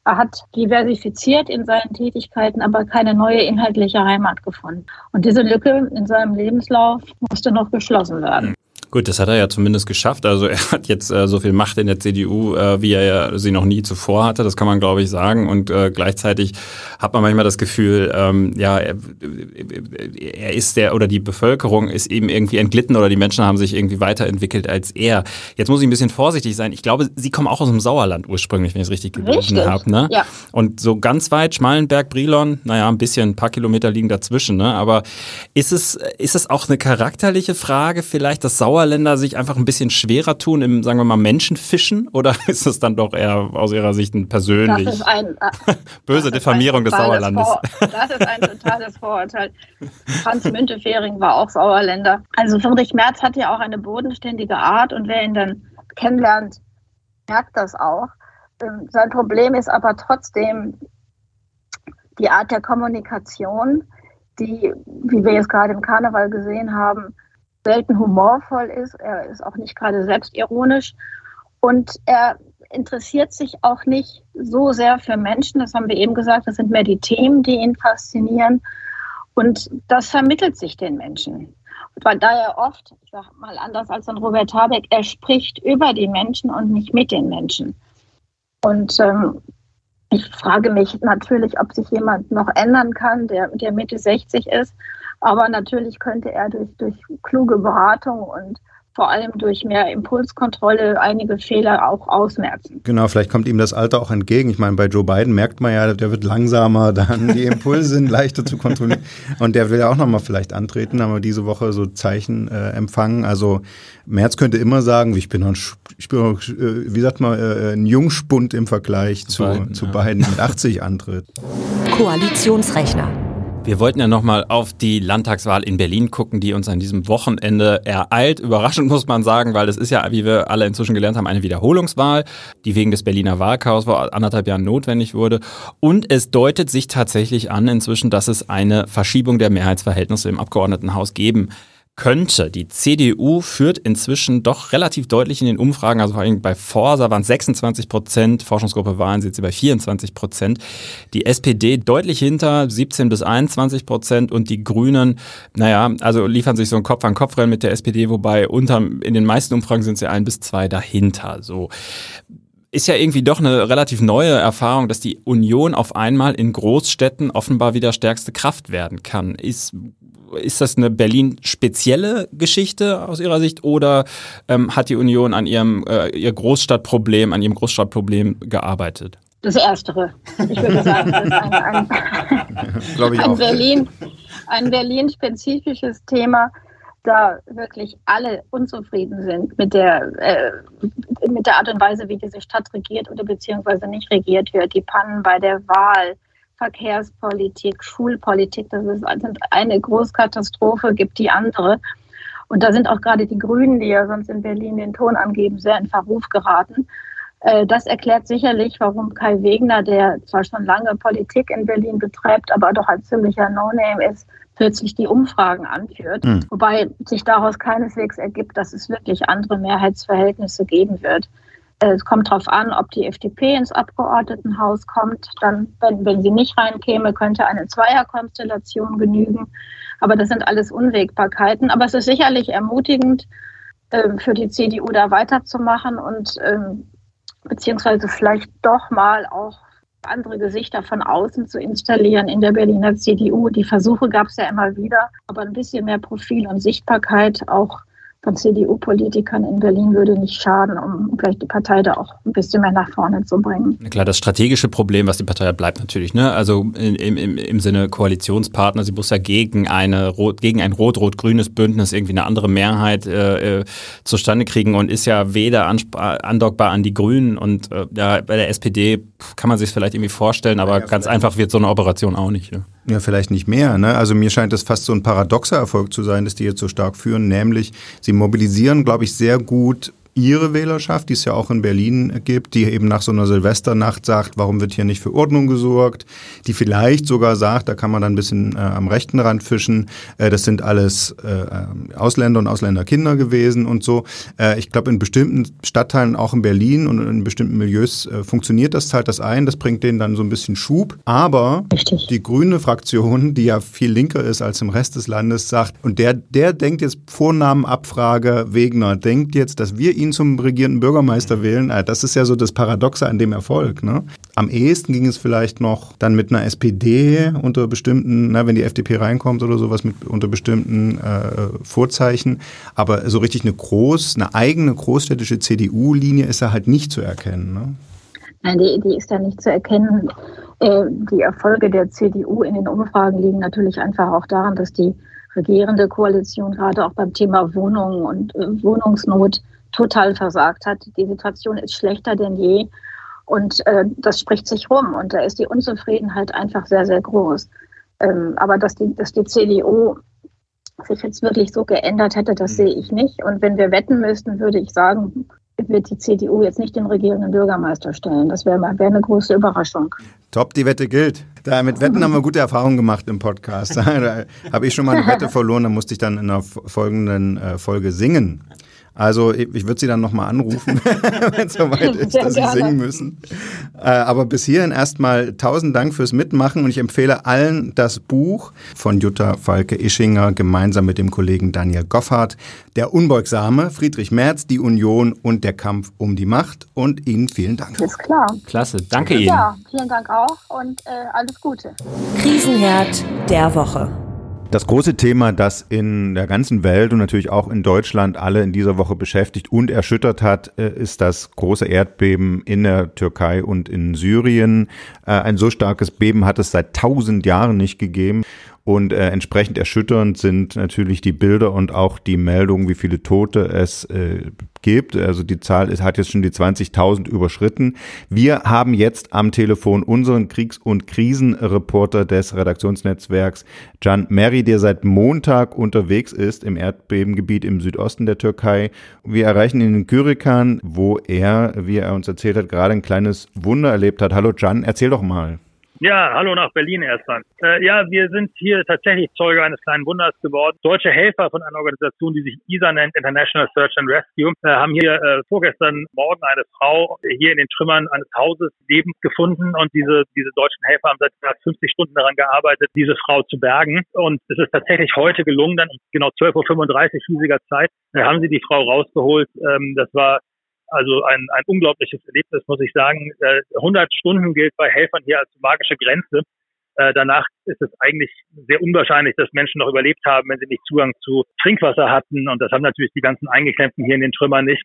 Er hat diversifiziert in seinen Tätigkeiten, aber keine neue inhaltliche Heimat gefunden. Und diese Lücke in seinem Lebenslauf musste noch geschlossen werden. Gut, das hat er ja zumindest geschafft. Also er hat jetzt äh, so viel Macht in der CDU, äh, wie er ja sie noch nie zuvor hatte. Das kann man, glaube ich, sagen. Und äh, gleichzeitig hat man manchmal das Gefühl, ähm, ja, er, er ist der oder die Bevölkerung ist eben irgendwie entglitten oder die Menschen haben sich irgendwie weiterentwickelt als er. Jetzt muss ich ein bisschen vorsichtig sein. Ich glaube, Sie kommen auch aus dem Sauerland ursprünglich, wenn ich es richtig gelesen habe. Ne? Ja. Und so ganz weit Schmalenberg, Brilon, naja, ein bisschen, ein paar Kilometer liegen dazwischen. Ne? Aber ist es, ist es auch eine charakterliche Frage vielleicht, dass Sauerland Sauerländer sich einfach ein bisschen schwerer tun im, sagen wir mal, Menschenfischen? Oder (laughs) ist es dann doch eher aus Ihrer Sicht ein persönlich das ist ein, äh, (laughs) böse Diffamierung des Sauerlandes? Vor, das ist ein totales Vorurteil. Franz Müntefering war auch Sauerländer. Also Friedrich Merz hat ja auch eine bodenständige Art und wer ihn dann kennenlernt, merkt das auch. Ähm, sein Problem ist aber trotzdem die Art der Kommunikation, die, wie wir jetzt gerade im Karneval gesehen haben, selten humorvoll ist. Er ist auch nicht gerade selbstironisch und er interessiert sich auch nicht so sehr für Menschen. Das haben wir eben gesagt. Das sind mehr die Themen, die ihn faszinieren. Und das vermittelt sich den Menschen. Weil da er oft, ich sage mal anders als an Robert Habeck, er spricht über die Menschen und nicht mit den Menschen. Und ähm, ich frage mich natürlich, ob sich jemand noch ändern kann, der, der Mitte 60 ist. Aber natürlich könnte er durch, durch kluge Beratung und vor allem durch mehr Impulskontrolle einige Fehler auch ausmerzen. Genau, vielleicht kommt ihm das Alter auch entgegen. Ich meine, bei Joe Biden merkt man ja, der wird langsamer, (laughs) dann die Impulse sind leichter zu kontrollieren. Und der will ja auch nochmal vielleicht antreten, haben wir diese Woche so Zeichen äh, empfangen. Also Merz könnte immer sagen, ich bin noch, ich bin noch äh, wie sagt man, äh, ein Jungspund im Vergleich zu, Biden, zu ja. Biden mit 80 antritt. Koalitionsrechner. Wir wollten ja nochmal auf die Landtagswahl in Berlin gucken, die uns an diesem Wochenende ereilt. Überraschend muss man sagen, weil es ist ja, wie wir alle inzwischen gelernt haben, eine Wiederholungswahl, die wegen des Berliner Wahlchaos vor anderthalb Jahren notwendig wurde. Und es deutet sich tatsächlich an inzwischen, dass es eine Verschiebung der Mehrheitsverhältnisse im Abgeordnetenhaus geben könnte. Die CDU führt inzwischen doch relativ deutlich in den Umfragen, also vor allem bei Forsa waren es 26 Prozent, Forschungsgruppe waren sie bei 24 Prozent. Die SPD deutlich hinter, 17 bis 21 Prozent und die Grünen, naja, also liefern sich so ein Kopf-an-Kopf-Rennen mit der SPD, wobei unter, in den meisten Umfragen sind sie ein bis zwei dahinter. So ist ja irgendwie doch eine relativ neue Erfahrung, dass die Union auf einmal in Großstädten offenbar wieder stärkste Kraft werden kann. Ist ist das eine Berlin-spezielle Geschichte aus Ihrer Sicht oder ähm, hat die Union an ihrem äh, ihr Großstadtproblem, an ihrem Großstadtproblem gearbeitet? Das Erstere. Ich würde sagen, das ist ein, ein, (laughs) ein Berlin, ein Berlin-spezifisches Thema, da wirklich alle unzufrieden sind mit der, äh, mit der Art und Weise, wie diese Stadt regiert oder beziehungsweise nicht regiert wird. Die Pannen bei der Wahl, Verkehrspolitik, Schulpolitik, das ist eine Großkatastrophe, gibt die andere. Und da sind auch gerade die Grünen, die ja sonst in Berlin den Ton angeben, sehr in Verruf geraten. Äh, das erklärt sicherlich, warum Kai Wegner, der zwar schon lange Politik in Berlin betreibt, aber doch ein ziemlicher No-Name ist, plötzlich die Umfragen anführt. Mhm. Wobei sich daraus keineswegs ergibt, dass es wirklich andere Mehrheitsverhältnisse geben wird. Es kommt darauf an, ob die FDP ins Abgeordnetenhaus kommt. Dann, wenn, wenn sie nicht reinkäme, könnte eine Zweierkonstellation genügen. Aber das sind alles Unwägbarkeiten. Aber es ist sicherlich ermutigend äh, für die CDU da weiterzumachen und äh, beziehungsweise vielleicht doch mal auch andere Gesichter von außen zu installieren in der Berliner CDU. Die Versuche gab es ja immer wieder, aber ein bisschen mehr Profil und Sichtbarkeit auch von CDU-Politikern in Berlin würde nicht schaden, um vielleicht die Partei da auch ein bisschen mehr nach vorne zu bringen. Klar, das strategische Problem, was die Partei hat, bleibt natürlich. Ne? Also im, im, im Sinne Koalitionspartner, sie muss ja gegen, eine, gegen ein rot-rot-grünes Bündnis irgendwie eine andere Mehrheit äh, äh, zustande kriegen und ist ja weder andockbar an die Grünen und äh, ja, bei der SPD kann man sich vielleicht irgendwie vorstellen, aber ja, ganz einfach wird so eine Operation auch nicht. Ja. Ja, vielleicht nicht mehr. Ne? Also mir scheint das fast so ein paradoxer Erfolg zu sein, dass die jetzt so stark führen, nämlich sie mobilisieren, glaube ich, sehr gut ihre Wählerschaft, die es ja auch in Berlin gibt, die eben nach so einer Silvesternacht sagt, warum wird hier nicht für Ordnung gesorgt, die vielleicht sogar sagt, da kann man dann ein bisschen äh, am rechten Rand fischen, äh, das sind alles äh, Ausländer und Ausländerkinder gewesen und so. Äh, ich glaube, in bestimmten Stadtteilen, auch in Berlin und in bestimmten Milieus äh, funktioniert das, zahlt das ein, das bringt denen dann so ein bisschen Schub. Aber Richtig. die grüne Fraktion, die ja viel linker ist als im Rest des Landes, sagt, und der, der denkt jetzt Vornamenabfrage Wegner, denkt jetzt, dass wir ihn ihn zum regierenden Bürgermeister wählen. Ah, das ist ja so das Paradoxe an dem Erfolg. Ne? Am ehesten ging es vielleicht noch dann mit einer SPD unter bestimmten, na, wenn die FDP reinkommt oder sowas, mit, unter bestimmten äh, Vorzeichen. Aber so richtig eine groß, eine eigene großstädtische CDU-Linie ist ja halt nicht zu erkennen. Ne? Nein, die, die ist ja nicht zu erkennen. Äh, die Erfolge der CDU in den Umfragen liegen natürlich einfach auch daran, dass die regierende Koalition gerade auch beim Thema Wohnungen und äh, Wohnungsnot total versagt hat. Die Situation ist schlechter denn je und äh, das spricht sich rum und da ist die Unzufriedenheit einfach sehr, sehr groß. Ähm, aber dass die, dass die CDU sich jetzt wirklich so geändert hätte, das mhm. sehe ich nicht. Und wenn wir wetten müssten, würde ich sagen, wird die CDU jetzt nicht den regierenden Bürgermeister stellen. Das wäre wär eine große Überraschung. Top, die Wette gilt. Da, mit Wetten haben wir gute Erfahrungen gemacht im Podcast. (laughs) da habe ich schon mal eine Wette verloren, da musste ich dann in der folgenden äh, Folge singen. Also ich würde Sie dann nochmal anrufen, (laughs) (laughs) wenn es soweit ist, dass Sie singen müssen. Äh, aber bis hierhin erstmal tausend Dank fürs Mitmachen und ich empfehle allen das Buch von Jutta Falke-Ischinger gemeinsam mit dem Kollegen Daniel Goffhardt, Der Unbeugsame, Friedrich Merz, die Union und der Kampf um die Macht. Und Ihnen vielen Dank. Ist klar. Klasse, danke Ihnen. Ja, vielen Dank auch und äh, alles Gute. Krisenherd der Woche. Das große Thema, das in der ganzen Welt und natürlich auch in Deutschland alle in dieser Woche beschäftigt und erschüttert hat, äh, ist das große Erdbeben in der Türkei und in Syrien. Äh, ein so starkes Beben hat es seit tausend Jahren nicht gegeben. Und äh, entsprechend erschütternd sind natürlich die Bilder und auch die Meldungen, wie viele Tote es äh, gibt. Also die Zahl ist, hat jetzt schon die 20.000 überschritten. Wir haben jetzt am Telefon unseren Kriegs- und Krisenreporter des Redaktionsnetzwerks, Can Meri, der seit Montag unterwegs ist im Erdbebengebiet im Südosten der Türkei. Wir erreichen ihn in Kyrikan, wo er, wie er uns erzählt hat, gerade ein kleines Wunder erlebt hat. Hallo Can, erzähl doch mal. Ja, hallo nach Berlin erstmal. Äh, ja, wir sind hier tatsächlich Zeuge eines kleinen Wunders geworden. Deutsche Helfer von einer Organisation, die sich ISA nennt, International Search and Rescue, äh, haben hier äh, vorgestern Morgen eine Frau hier in den Trümmern eines Hauses lebend gefunden und diese, diese deutschen Helfer haben seit 50 Stunden daran gearbeitet, diese Frau zu bergen. Und es ist tatsächlich heute gelungen, dann genau 12.35 Uhr hiesiger Zeit, äh, haben sie die Frau rausgeholt. Ähm, das war also ein, ein unglaubliches Erlebnis, muss ich sagen. Äh, 100 Stunden gilt bei Helfern hier als magische Grenze. Äh, danach ist es eigentlich sehr unwahrscheinlich, dass Menschen noch überlebt haben, wenn sie nicht Zugang zu Trinkwasser hatten. Und das haben natürlich die ganzen Eingeklemmten hier in den Trümmern nicht.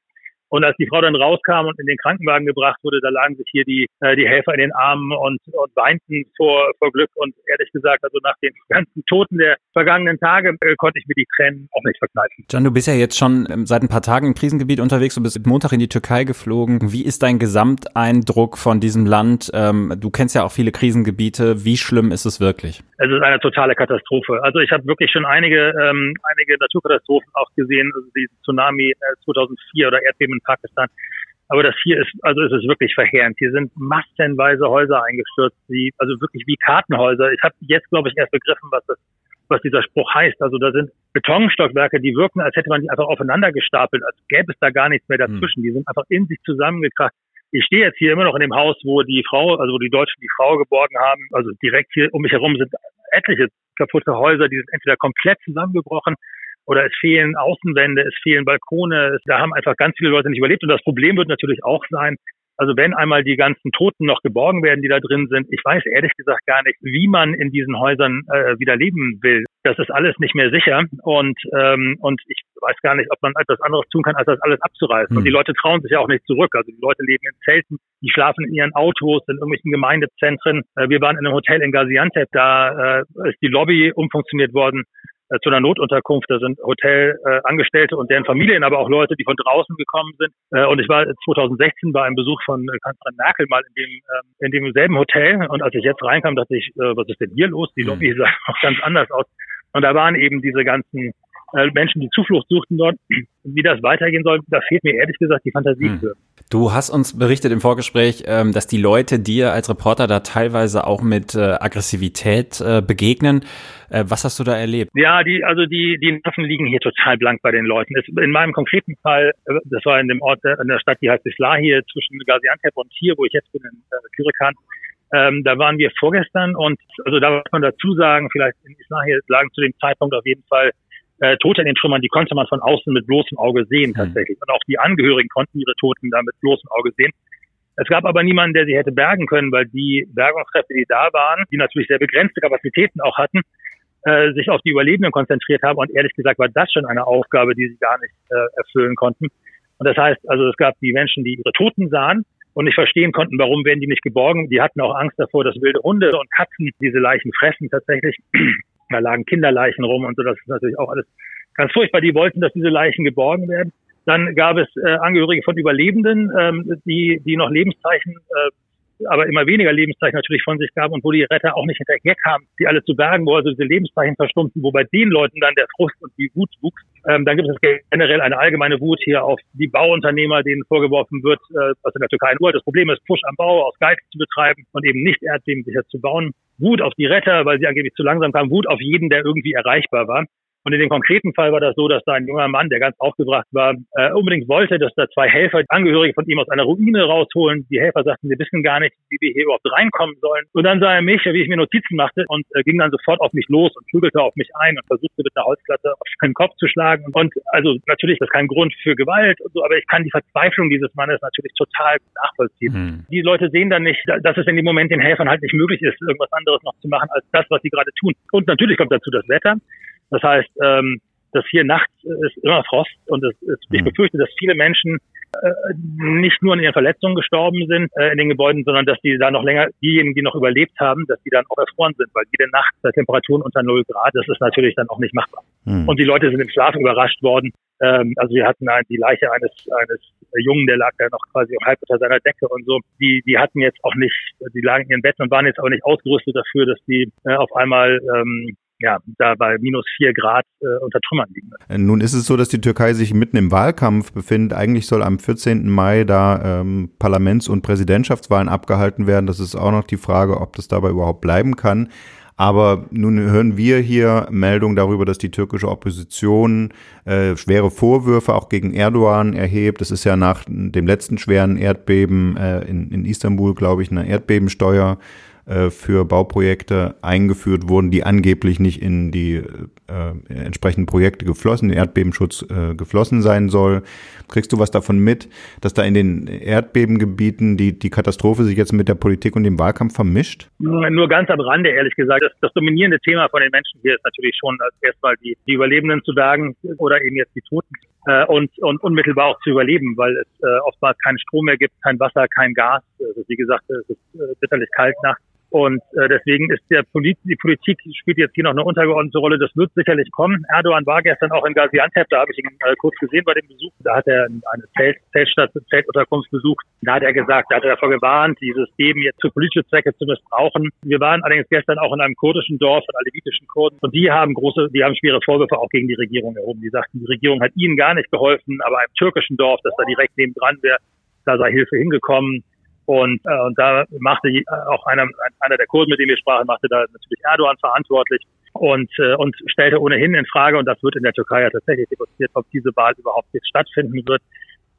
Und als die Frau dann rauskam und in den Krankenwagen gebracht wurde, da lagen sich hier die, äh, die Helfer in den Armen und, und weinten vor, vor Glück. Und ehrlich gesagt, also nach den ganzen Toten der vergangenen Tage äh, konnte ich mir die Tränen auch nicht verkneifen. John, du bist ja jetzt schon ähm, seit ein paar Tagen im Krisengebiet unterwegs. Du bist Montag in die Türkei geflogen. Wie ist dein Gesamteindruck von diesem Land? Ähm, du kennst ja auch viele Krisengebiete. Wie schlimm ist es wirklich? Es ist eine totale Katastrophe. Also ich habe wirklich schon einige, ähm, einige Naturkatastrophen auch gesehen. Also die Tsunami äh, 2004 oder Erdbeben Pakistan. Aber das hier ist, also ist es wirklich verheerend. Hier sind massenweise Häuser eingestürzt, die, also wirklich wie Kartenhäuser. Ich habe jetzt, glaube ich, erst begriffen, was das, was dieser Spruch heißt. Also da sind Betonstockwerke, die wirken, als hätte man die einfach aufeinander gestapelt, als gäbe es da gar nichts mehr dazwischen. Hm. Die sind einfach in sich zusammengekracht. Ich stehe jetzt hier immer noch in dem Haus, wo die Frau, also wo die Deutschen die Frau geborgen haben. Also direkt hier um mich herum sind etliche kaputte Häuser, die sind entweder komplett zusammengebrochen oder es fehlen Außenwände, es fehlen Balkone. Da haben einfach ganz viele Leute nicht überlebt. Und das Problem wird natürlich auch sein, also wenn einmal die ganzen Toten noch geborgen werden, die da drin sind, ich weiß ehrlich gesagt gar nicht, wie man in diesen Häusern äh, wieder leben will. Das ist alles nicht mehr sicher und ähm, und ich weiß gar nicht, ob man etwas anderes tun kann, als das alles abzureißen. Mhm. Und die hm. Leute trauen sich ja auch nicht zurück. Also die Leute leben in Zelten, die schlafen in ihren Autos, in irgendwelchen Gemeindezentren. Äh, wir waren in einem Hotel in Gaziantep, da äh, ist die Lobby umfunktioniert worden äh, zu einer Notunterkunft. Da sind Hotelangestellte äh, und deren Familien, aber auch Leute, die von draußen gekommen sind. Äh, und ich war 2016 bei einem Besuch von äh, Kanzlerin Merkel mal in dem, äh, in demselben Hotel. Und als ich jetzt reinkam, dachte ich, was ist denn hier los? Die Lobby (laughs) sah auch ganz anders aus. Und da waren eben diese ganzen Menschen, die Zuflucht suchten dort. Wie das weitergehen soll, da fehlt mir ehrlich gesagt die Fantasie hm. für. Du hast uns berichtet im Vorgespräch, ähm, dass die Leute dir als Reporter da teilweise auch mit äh, Aggressivität äh, begegnen. Was hast du da erlebt? Ja, die, also die, die Nerven liegen hier total blank bei den Leuten. in meinem konkreten Fall, das war in dem Ort, in der Stadt, die heißt Islah hier zwischen Gaziantep und hier, wo ich jetzt bin, in Kyrikan. Ähm, da waren wir vorgestern und also da muss man dazu sagen, vielleicht in Islah hier lagen zu dem Zeitpunkt auf jeden Fall äh, Tote in den Trümmern, die konnte man von außen mit bloßem Auge sehen mhm. tatsächlich. Und auch die Angehörigen konnten ihre Toten da mit bloßem Auge sehen. Es gab aber niemanden, der sie hätte bergen können, weil die Bergungskräfte, die da waren, die natürlich sehr begrenzte Kapazitäten auch hatten, äh, sich auf die Überlebenden konzentriert haben. Und ehrlich gesagt war das schon eine Aufgabe, die sie gar nicht äh, erfüllen konnten. Und das heißt, also es gab die Menschen, die ihre Toten sahen und nicht verstehen konnten, warum werden die nicht geborgen. Die hatten auch Angst davor, dass wilde Hunde und Katzen diese Leichen fressen tatsächlich. Da lagen Kinderleichen rum und so. Das ist natürlich auch alles ganz furchtbar. Die wollten, dass diese Leichen geborgen werden. Dann gab es äh, Angehörige von Überlebenden, ähm, die, die noch Lebenszeichen äh, aber immer weniger Lebenszeichen natürlich von sich gaben und wo die Retter auch nicht hinterher kamen, die alle zu bergen, wo also diese Lebenszeichen verstummten, wo bei den Leuten dann der Frust und die Wut wuchs. Ähm, dann gibt es generell eine allgemeine Wut hier auf die Bauunternehmer, denen vorgeworfen wird, äh, was in der Türkei ein Das Problem ist, Push am Bau aus Geiz zu betreiben und eben nicht erdbebensicher zu bauen. Wut auf die Retter, weil sie angeblich zu langsam kamen. Wut auf jeden, der irgendwie erreichbar war. Und in dem konkreten Fall war das so, dass da ein junger Mann, der ganz aufgebracht war, äh, unbedingt wollte, dass da zwei Helfer, Angehörige von ihm aus einer Ruine rausholen. Die Helfer sagten, wir wissen gar nicht, wie wir hier überhaupt reinkommen sollen. Und dann sah er mich, wie ich mir Notizen machte und äh, ging dann sofort auf mich los und prügelte auf mich ein und versuchte mit einer Holzplatte auf meinen Kopf zu schlagen. Und also natürlich, das ist kein Grund für Gewalt und so, aber ich kann die Verzweiflung dieses Mannes natürlich total nachvollziehen. Hm. Die Leute sehen dann nicht, dass es in dem Moment den Helfern halt nicht möglich ist, irgendwas anderes noch zu machen als das, was sie gerade tun. Und natürlich kommt dazu das Wetter. Das heißt, ähm, dass hier nachts ist immer Frost und es, es, ich hm. befürchte, dass viele Menschen äh, nicht nur an ihren Verletzungen gestorben sind äh, in den Gebäuden, sondern dass die da noch länger, diejenigen, die noch überlebt haben, dass die dann auch erfroren sind, weil jede Nacht bei Temperaturen unter 0 Grad, das ist natürlich dann auch nicht machbar. Hm. Und die Leute sind im Schlaf überrascht worden. Ähm, also wir hatten die Leiche eines, eines Jungen, der lag da noch quasi halb unter seiner Decke und so. Die, die hatten jetzt auch nicht, die lagen in ihren Betten und waren jetzt auch nicht ausgerüstet dafür, dass die äh, auf einmal ähm, ja, da bei minus vier Grad äh, unter Trümmern liegen. Äh, nun ist es so, dass die Türkei sich mitten im Wahlkampf befindet. Eigentlich soll am 14. Mai da ähm, Parlaments- und Präsidentschaftswahlen abgehalten werden. Das ist auch noch die Frage, ob das dabei überhaupt bleiben kann. Aber nun hören wir hier Meldungen darüber, dass die türkische Opposition äh, schwere Vorwürfe auch gegen Erdogan erhebt. Das ist ja nach dem letzten schweren Erdbeben äh, in, in Istanbul, glaube ich, eine Erdbebensteuer äh, für Bauprojekte eingeführt wurden, die angeblich nicht in die äh, entsprechenden Projekte geflossen, den Erdbebenschutz äh, geflossen sein soll. Kriegst du was davon mit, dass da in den Erdbebengebieten die, die Katastrophe sich jetzt mit der Politik und dem Wahlkampf vermischt? Nur ganz am Rande, ehrlich gesagt. Das, das dominierende Thema von den Menschen hier ist natürlich schon erstmal die, die Überlebenden zu bergen oder eben jetzt die Toten äh, und, und unmittelbar auch zu überleben, weil es äh, oftmals keinen Strom mehr gibt, kein Wasser, kein Gas. Also wie gesagt, es ist äh, bitterlich kalt nachts. Und äh, deswegen ist der Polit die Politik spielt jetzt hier noch eine untergeordnete Rolle. Das wird sicherlich kommen. Erdogan war gestern auch in Gaziantep, da habe ich ihn äh, kurz gesehen bei dem Besuch. Da hat er eine Zelt, Zeltstadt, Zeltunterkunft besucht. Da hat er gesagt, da hat er davor gewarnt, dieses Leben jetzt für politische Zwecke zu missbrauchen. Wir waren allerdings gestern auch in einem kurdischen Dorf von alevitischen Kurden und die haben große, die haben schwere Vorwürfe auch gegen die Regierung erhoben. Die sagten, die Regierung hat ihnen gar nicht geholfen, aber einem türkischen Dorf, das da direkt neben dran wäre, da sei Hilfe hingekommen. Und, äh, und da machte auch einer, einer der Kurden, mit dem wir sprachen, machte da natürlich Erdogan verantwortlich und, äh, und stellte ohnehin in Frage, und das wird in der Türkei ja tatsächlich debattiert, ob diese Wahl überhaupt jetzt stattfinden wird.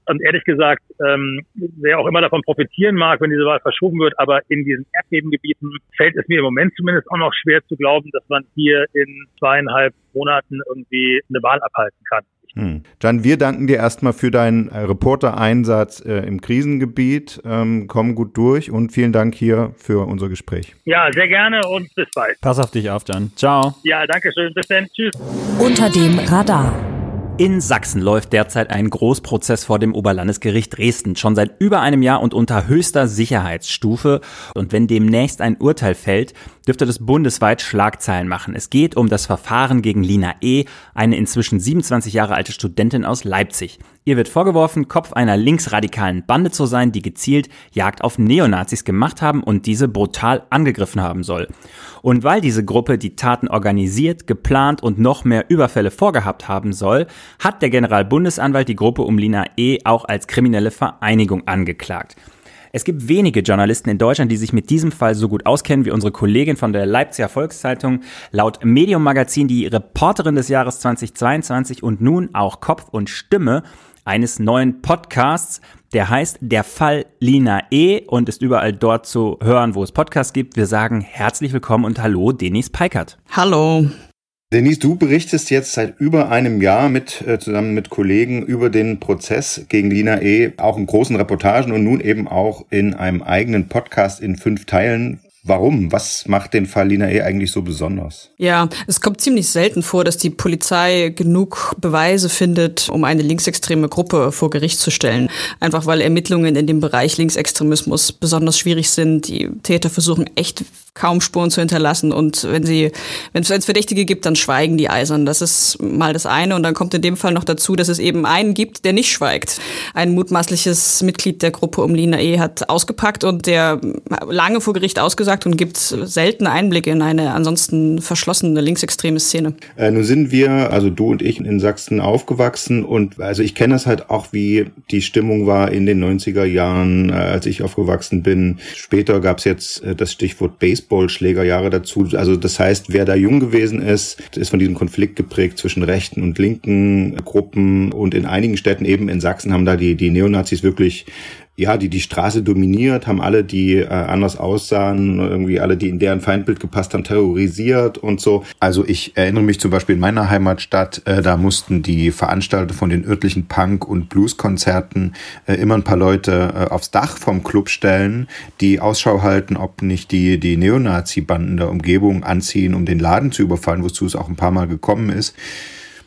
Und ehrlich gesagt, ähm, wer auch immer davon profitieren mag, wenn diese Wahl verschoben wird, aber in diesen Erdbebengebieten fällt es mir im Moment zumindest auch noch schwer zu glauben, dass man hier in zweieinhalb Monaten irgendwie eine Wahl abhalten kann. Hm. Jan, wir danken dir erstmal für deinen äh, Reporter-Einsatz äh, im Krisengebiet. Ähm, komm gut durch und vielen Dank hier für unser Gespräch. Ja, sehr gerne und bis bald. Pass auf dich auf, Jan. Ciao. Ja, danke schön. Bis dann. Tschüss. Unter dem Radar. In Sachsen läuft derzeit ein Großprozess vor dem Oberlandesgericht Dresden, schon seit über einem Jahr und unter höchster Sicherheitsstufe. Und wenn demnächst ein Urteil fällt, dürfte das bundesweit Schlagzeilen machen. Es geht um das Verfahren gegen Lina E., eine inzwischen 27 Jahre alte Studentin aus Leipzig. Ihr wird vorgeworfen, Kopf einer linksradikalen Bande zu sein, die gezielt Jagd auf Neonazis gemacht haben und diese brutal angegriffen haben soll. Und weil diese Gruppe die Taten organisiert, geplant und noch mehr Überfälle vorgehabt haben soll, hat der Generalbundesanwalt die Gruppe um Lina E. auch als kriminelle Vereinigung angeklagt. Es gibt wenige Journalisten in Deutschland, die sich mit diesem Fall so gut auskennen wie unsere Kollegin von der Leipziger Volkszeitung, laut Medium Magazin die Reporterin des Jahres 2022 und nun auch Kopf und Stimme eines neuen Podcasts, der heißt Der Fall Lina E. und ist überall dort zu hören, wo es Podcasts gibt. Wir sagen herzlich willkommen und hallo, Denis Peikert. Hallo. Denise, du berichtest jetzt seit über einem Jahr mit, äh, zusammen mit Kollegen über den Prozess gegen Lina E., auch in großen Reportagen und nun eben auch in einem eigenen Podcast in fünf Teilen. Warum? Was macht den Fall Lina E. eigentlich so besonders? Ja, es kommt ziemlich selten vor, dass die Polizei genug Beweise findet, um eine linksextreme Gruppe vor Gericht zu stellen. Einfach weil Ermittlungen in dem Bereich Linksextremismus besonders schwierig sind. Die Täter versuchen echt kaum Spuren zu hinterlassen und wenn sie, wenn es Verdächtige gibt, dann schweigen die Eisern. Das ist mal das eine und dann kommt in dem Fall noch dazu, dass es eben einen gibt, der nicht schweigt. Ein mutmaßliches Mitglied der Gruppe um Lina E. hat ausgepackt und der lange vor Gericht ausgesagt und gibt selten Einblicke in eine ansonsten verschlossene linksextreme Szene. Äh, nun sind wir, also du und ich, in Sachsen aufgewachsen und also ich kenne es halt auch, wie die Stimmung war in den 90er Jahren, äh, als ich aufgewachsen bin. Später gab es jetzt äh, das Stichwort Baseballschlägerjahre dazu. Also das heißt, wer da jung gewesen ist, ist von diesem Konflikt geprägt zwischen rechten und linken Gruppen und in einigen Städten eben in Sachsen haben da die, die Neonazis wirklich ja, die die Straße dominiert, haben alle, die äh, anders aussahen, irgendwie alle, die in deren Feindbild gepasst haben, terrorisiert und so. Also ich erinnere mich zum Beispiel in meiner Heimatstadt, äh, da mussten die Veranstalter von den örtlichen Punk- und Blueskonzerten äh, immer ein paar Leute äh, aufs Dach vom Club stellen, die Ausschau halten, ob nicht die, die Neonazi-Banden der Umgebung anziehen, um den Laden zu überfallen, wozu es auch ein paar Mal gekommen ist.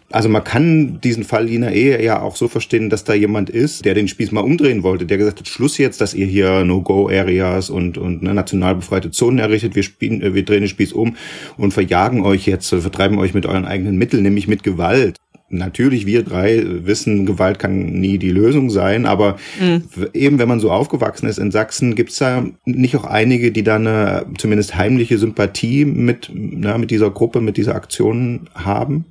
Also man kann diesen Fall Lina Ehe ja auch so verstehen, dass da jemand ist, der den Spieß mal umdrehen wollte, der gesagt hat, Schluss jetzt, dass ihr hier No-Go-Areas und, und ne, national befreite Zonen errichtet, wir, spielen, äh, wir drehen den Spieß um und verjagen euch jetzt, äh, vertreiben euch mit euren eigenen Mitteln, nämlich mit Gewalt. Natürlich, wir drei wissen, Gewalt kann nie die Lösung sein, aber mhm. eben wenn man so aufgewachsen ist in Sachsen, gibt's da nicht auch einige, die da eine zumindest heimliche Sympathie mit, na, mit dieser Gruppe, mit dieser Aktion haben?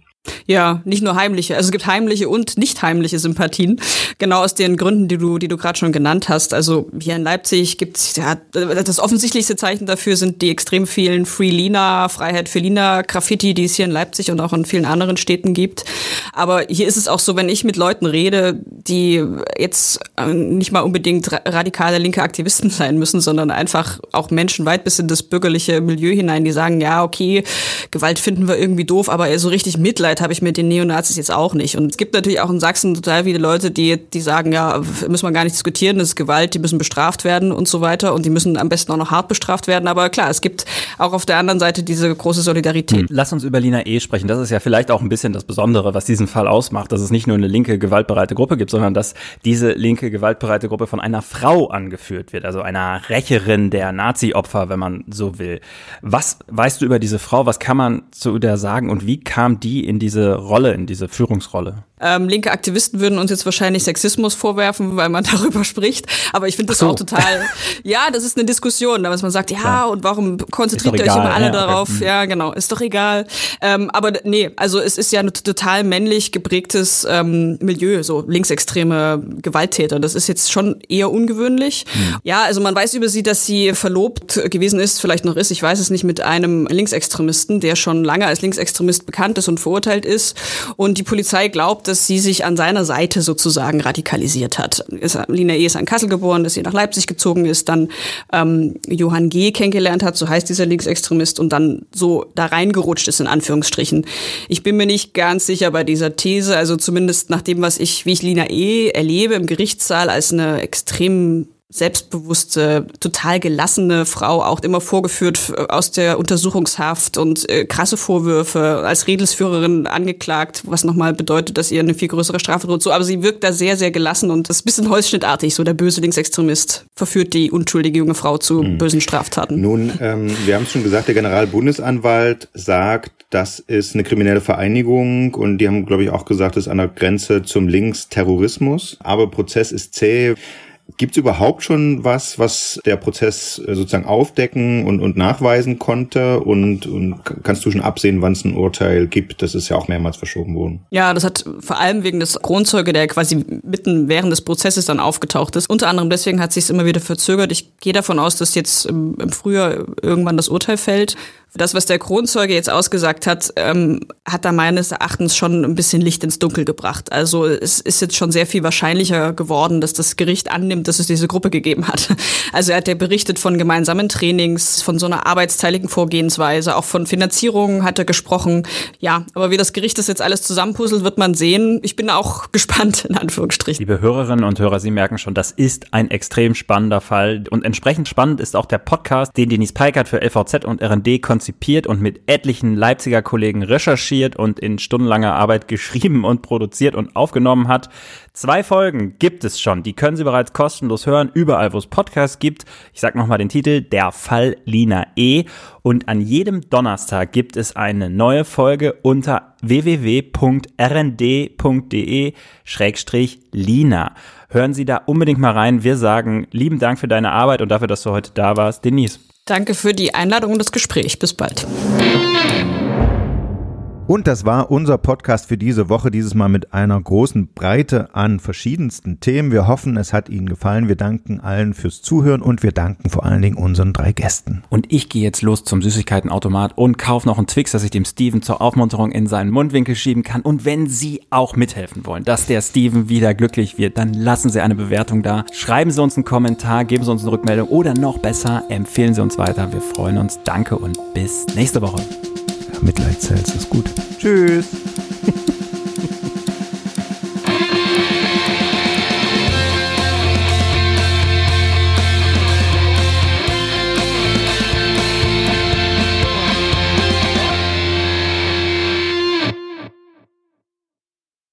Ja, nicht nur heimliche. Also es gibt heimliche und nicht heimliche Sympathien. Genau aus den Gründen, die du, die du gerade schon genannt hast. Also hier in Leipzig gibt's ja, das offensichtlichste Zeichen dafür sind die extrem vielen Free Lina, Freiheit für Lina, Graffiti, die es hier in Leipzig und auch in vielen anderen Städten gibt. Aber hier ist es auch so, wenn ich mit Leuten rede, die jetzt äh, nicht mal unbedingt radikale linke Aktivisten (laughs) sein müssen, sondern einfach auch Menschen weit bis in das bürgerliche Milieu hinein, die sagen, ja, okay, Gewalt finden wir irgendwie doof, aber so richtig Mitleid habe ich mit den Neonazis jetzt auch nicht. Und es gibt natürlich auch in Sachsen total viele Leute, die, die sagen, ja, müssen wir gar nicht diskutieren, das ist Gewalt, die müssen bestraft werden und so weiter. Und die müssen am besten auch noch hart bestraft werden. Aber klar, es gibt auch auf der anderen Seite diese große Solidarität. Hm. Lass uns über Lina E. sprechen. Das ist ja vielleicht auch ein bisschen das Besondere, was diesen Fall ausmacht, dass es nicht nur eine linke gewaltbereite Gruppe gibt, sondern dass diese linke gewaltbereite Gruppe von einer Frau angeführt wird, also einer Rächerin der Nazi-Opfer, wenn man so will. Was weißt du über diese Frau? Was kann man zu der sagen und wie kam die in die diese Rolle, in diese Führungsrolle? Ähm, linke Aktivisten würden uns jetzt wahrscheinlich Sexismus vorwerfen, weil man (laughs) darüber spricht. Aber ich finde das so. auch total, (laughs) ja, das ist eine Diskussion, dass man sagt, ja, Klar. und warum konzentriert ihr euch immer alle ja, darauf? Okay. Mhm. Ja, genau, ist doch egal. Ähm, aber nee, also es ist ja ein total männlich geprägtes ähm, Milieu, so linksextreme Gewalttäter. Das ist jetzt schon eher ungewöhnlich. Mhm. Ja, also man weiß über sie, dass sie verlobt gewesen ist, vielleicht noch ist, ich weiß es nicht, mit einem Linksextremisten, der schon lange als Linksextremist bekannt ist und verurteilt ist. Und die Polizei glaubt, dass sie sich an seiner Seite sozusagen radikalisiert hat. Lina E. ist in Kassel geboren, dass sie nach Leipzig gezogen ist, dann ähm, Johann G. kennengelernt hat, so heißt dieser Linksextremist, und dann so da reingerutscht ist, in Anführungsstrichen. Ich bin mir nicht ganz sicher bei dieser These, also zumindest nach dem, was ich, wie ich Lina E. erlebe im Gerichtssaal als eine extrem selbstbewusste, total gelassene Frau, auch immer vorgeführt äh, aus der Untersuchungshaft und äh, krasse Vorwürfe als Redelsführerin angeklagt, was nochmal bedeutet, dass ihr eine viel größere Strafe droht. So, aber sie wirkt da sehr, sehr gelassen und das ist ein bisschen holzschnittartig. So der böse Linksextremist verführt die unschuldige junge Frau zu mhm. bösen Straftaten. Nun, ähm, wir haben es schon gesagt, der Generalbundesanwalt sagt, das ist eine kriminelle Vereinigung und die haben, glaube ich, auch gesagt, das ist an der Grenze zum Linksterrorismus. Aber Prozess ist zäh. Gibt es überhaupt schon was, was der Prozess äh, sozusagen aufdecken und, und nachweisen konnte? Und, und kannst du schon absehen, wann es ein Urteil gibt? Das ist ja auch mehrmals verschoben worden. Ja, das hat vor allem wegen des Kronzeuge, der quasi mitten während des Prozesses dann aufgetaucht ist. Unter anderem deswegen hat sich es immer wieder verzögert. Ich gehe davon aus, dass jetzt im, Frühjahr irgendwann das Urteil fällt das, was der Kronzeuge jetzt ausgesagt hat, ähm, hat da meines Erachtens schon ein bisschen Licht ins Dunkel gebracht. Also es ist jetzt schon sehr viel wahrscheinlicher geworden, dass das Gericht annimmt, dass es diese Gruppe gegeben hat. (laughs) Also er hat ja berichtet von gemeinsamen Trainings, von so einer arbeitsteiligen Vorgehensweise, auch von Finanzierung hat er gesprochen. Ja, aber wie das Gericht das jetzt alles zusammenpuzzelt, wird man sehen. Ich bin auch (laughs) gespannt, in Anführungsstrichen. Liebe Hörerinnen und Hörer, Sie merken schon, das ist ein extrem spannender Fall. Und entsprechend spannend ist auch der Podcast, den Denise Peikert für LVZ und RND konzipiert und mit etlichen Leipziger Kollegen recherchiert und in stundenlanger Arbeit geschrieben und produziert und aufgenommen hat. Zwei Folgen gibt es schon. Die können Sie bereits kostenlos hören, überall, wo es Podcasts gibt. Ich sage nochmal den Titel, Der Fall Lina E. Und an jedem Donnerstag gibt es eine neue Folge unter www.rnd.de-lina. Hören Sie da unbedingt mal rein. Wir sagen lieben Dank für deine Arbeit und dafür, dass du heute da warst. Denise. Danke für die Einladung und das Gespräch. Bis bald. Und das war unser Podcast für diese Woche, dieses Mal mit einer großen Breite an verschiedensten Themen. Wir hoffen, es hat Ihnen gefallen. Wir danken allen fürs Zuhören und wir danken vor allen Dingen unseren drei Gästen. Und ich gehe jetzt los zum Süßigkeitenautomat und kaufe noch einen Twix, dass ich dem Steven zur Aufmunterung in seinen Mundwinkel schieben kann. Und wenn Sie auch mithelfen wollen, dass der Steven wieder glücklich wird, dann lassen Sie eine Bewertung da. Schreiben Sie uns einen Kommentar, geben Sie uns eine Rückmeldung oder noch besser, empfehlen Sie uns weiter. Wir freuen uns. Danke und bis nächste Woche. Mitleid Cells ist gut. Tschüss. (laughs)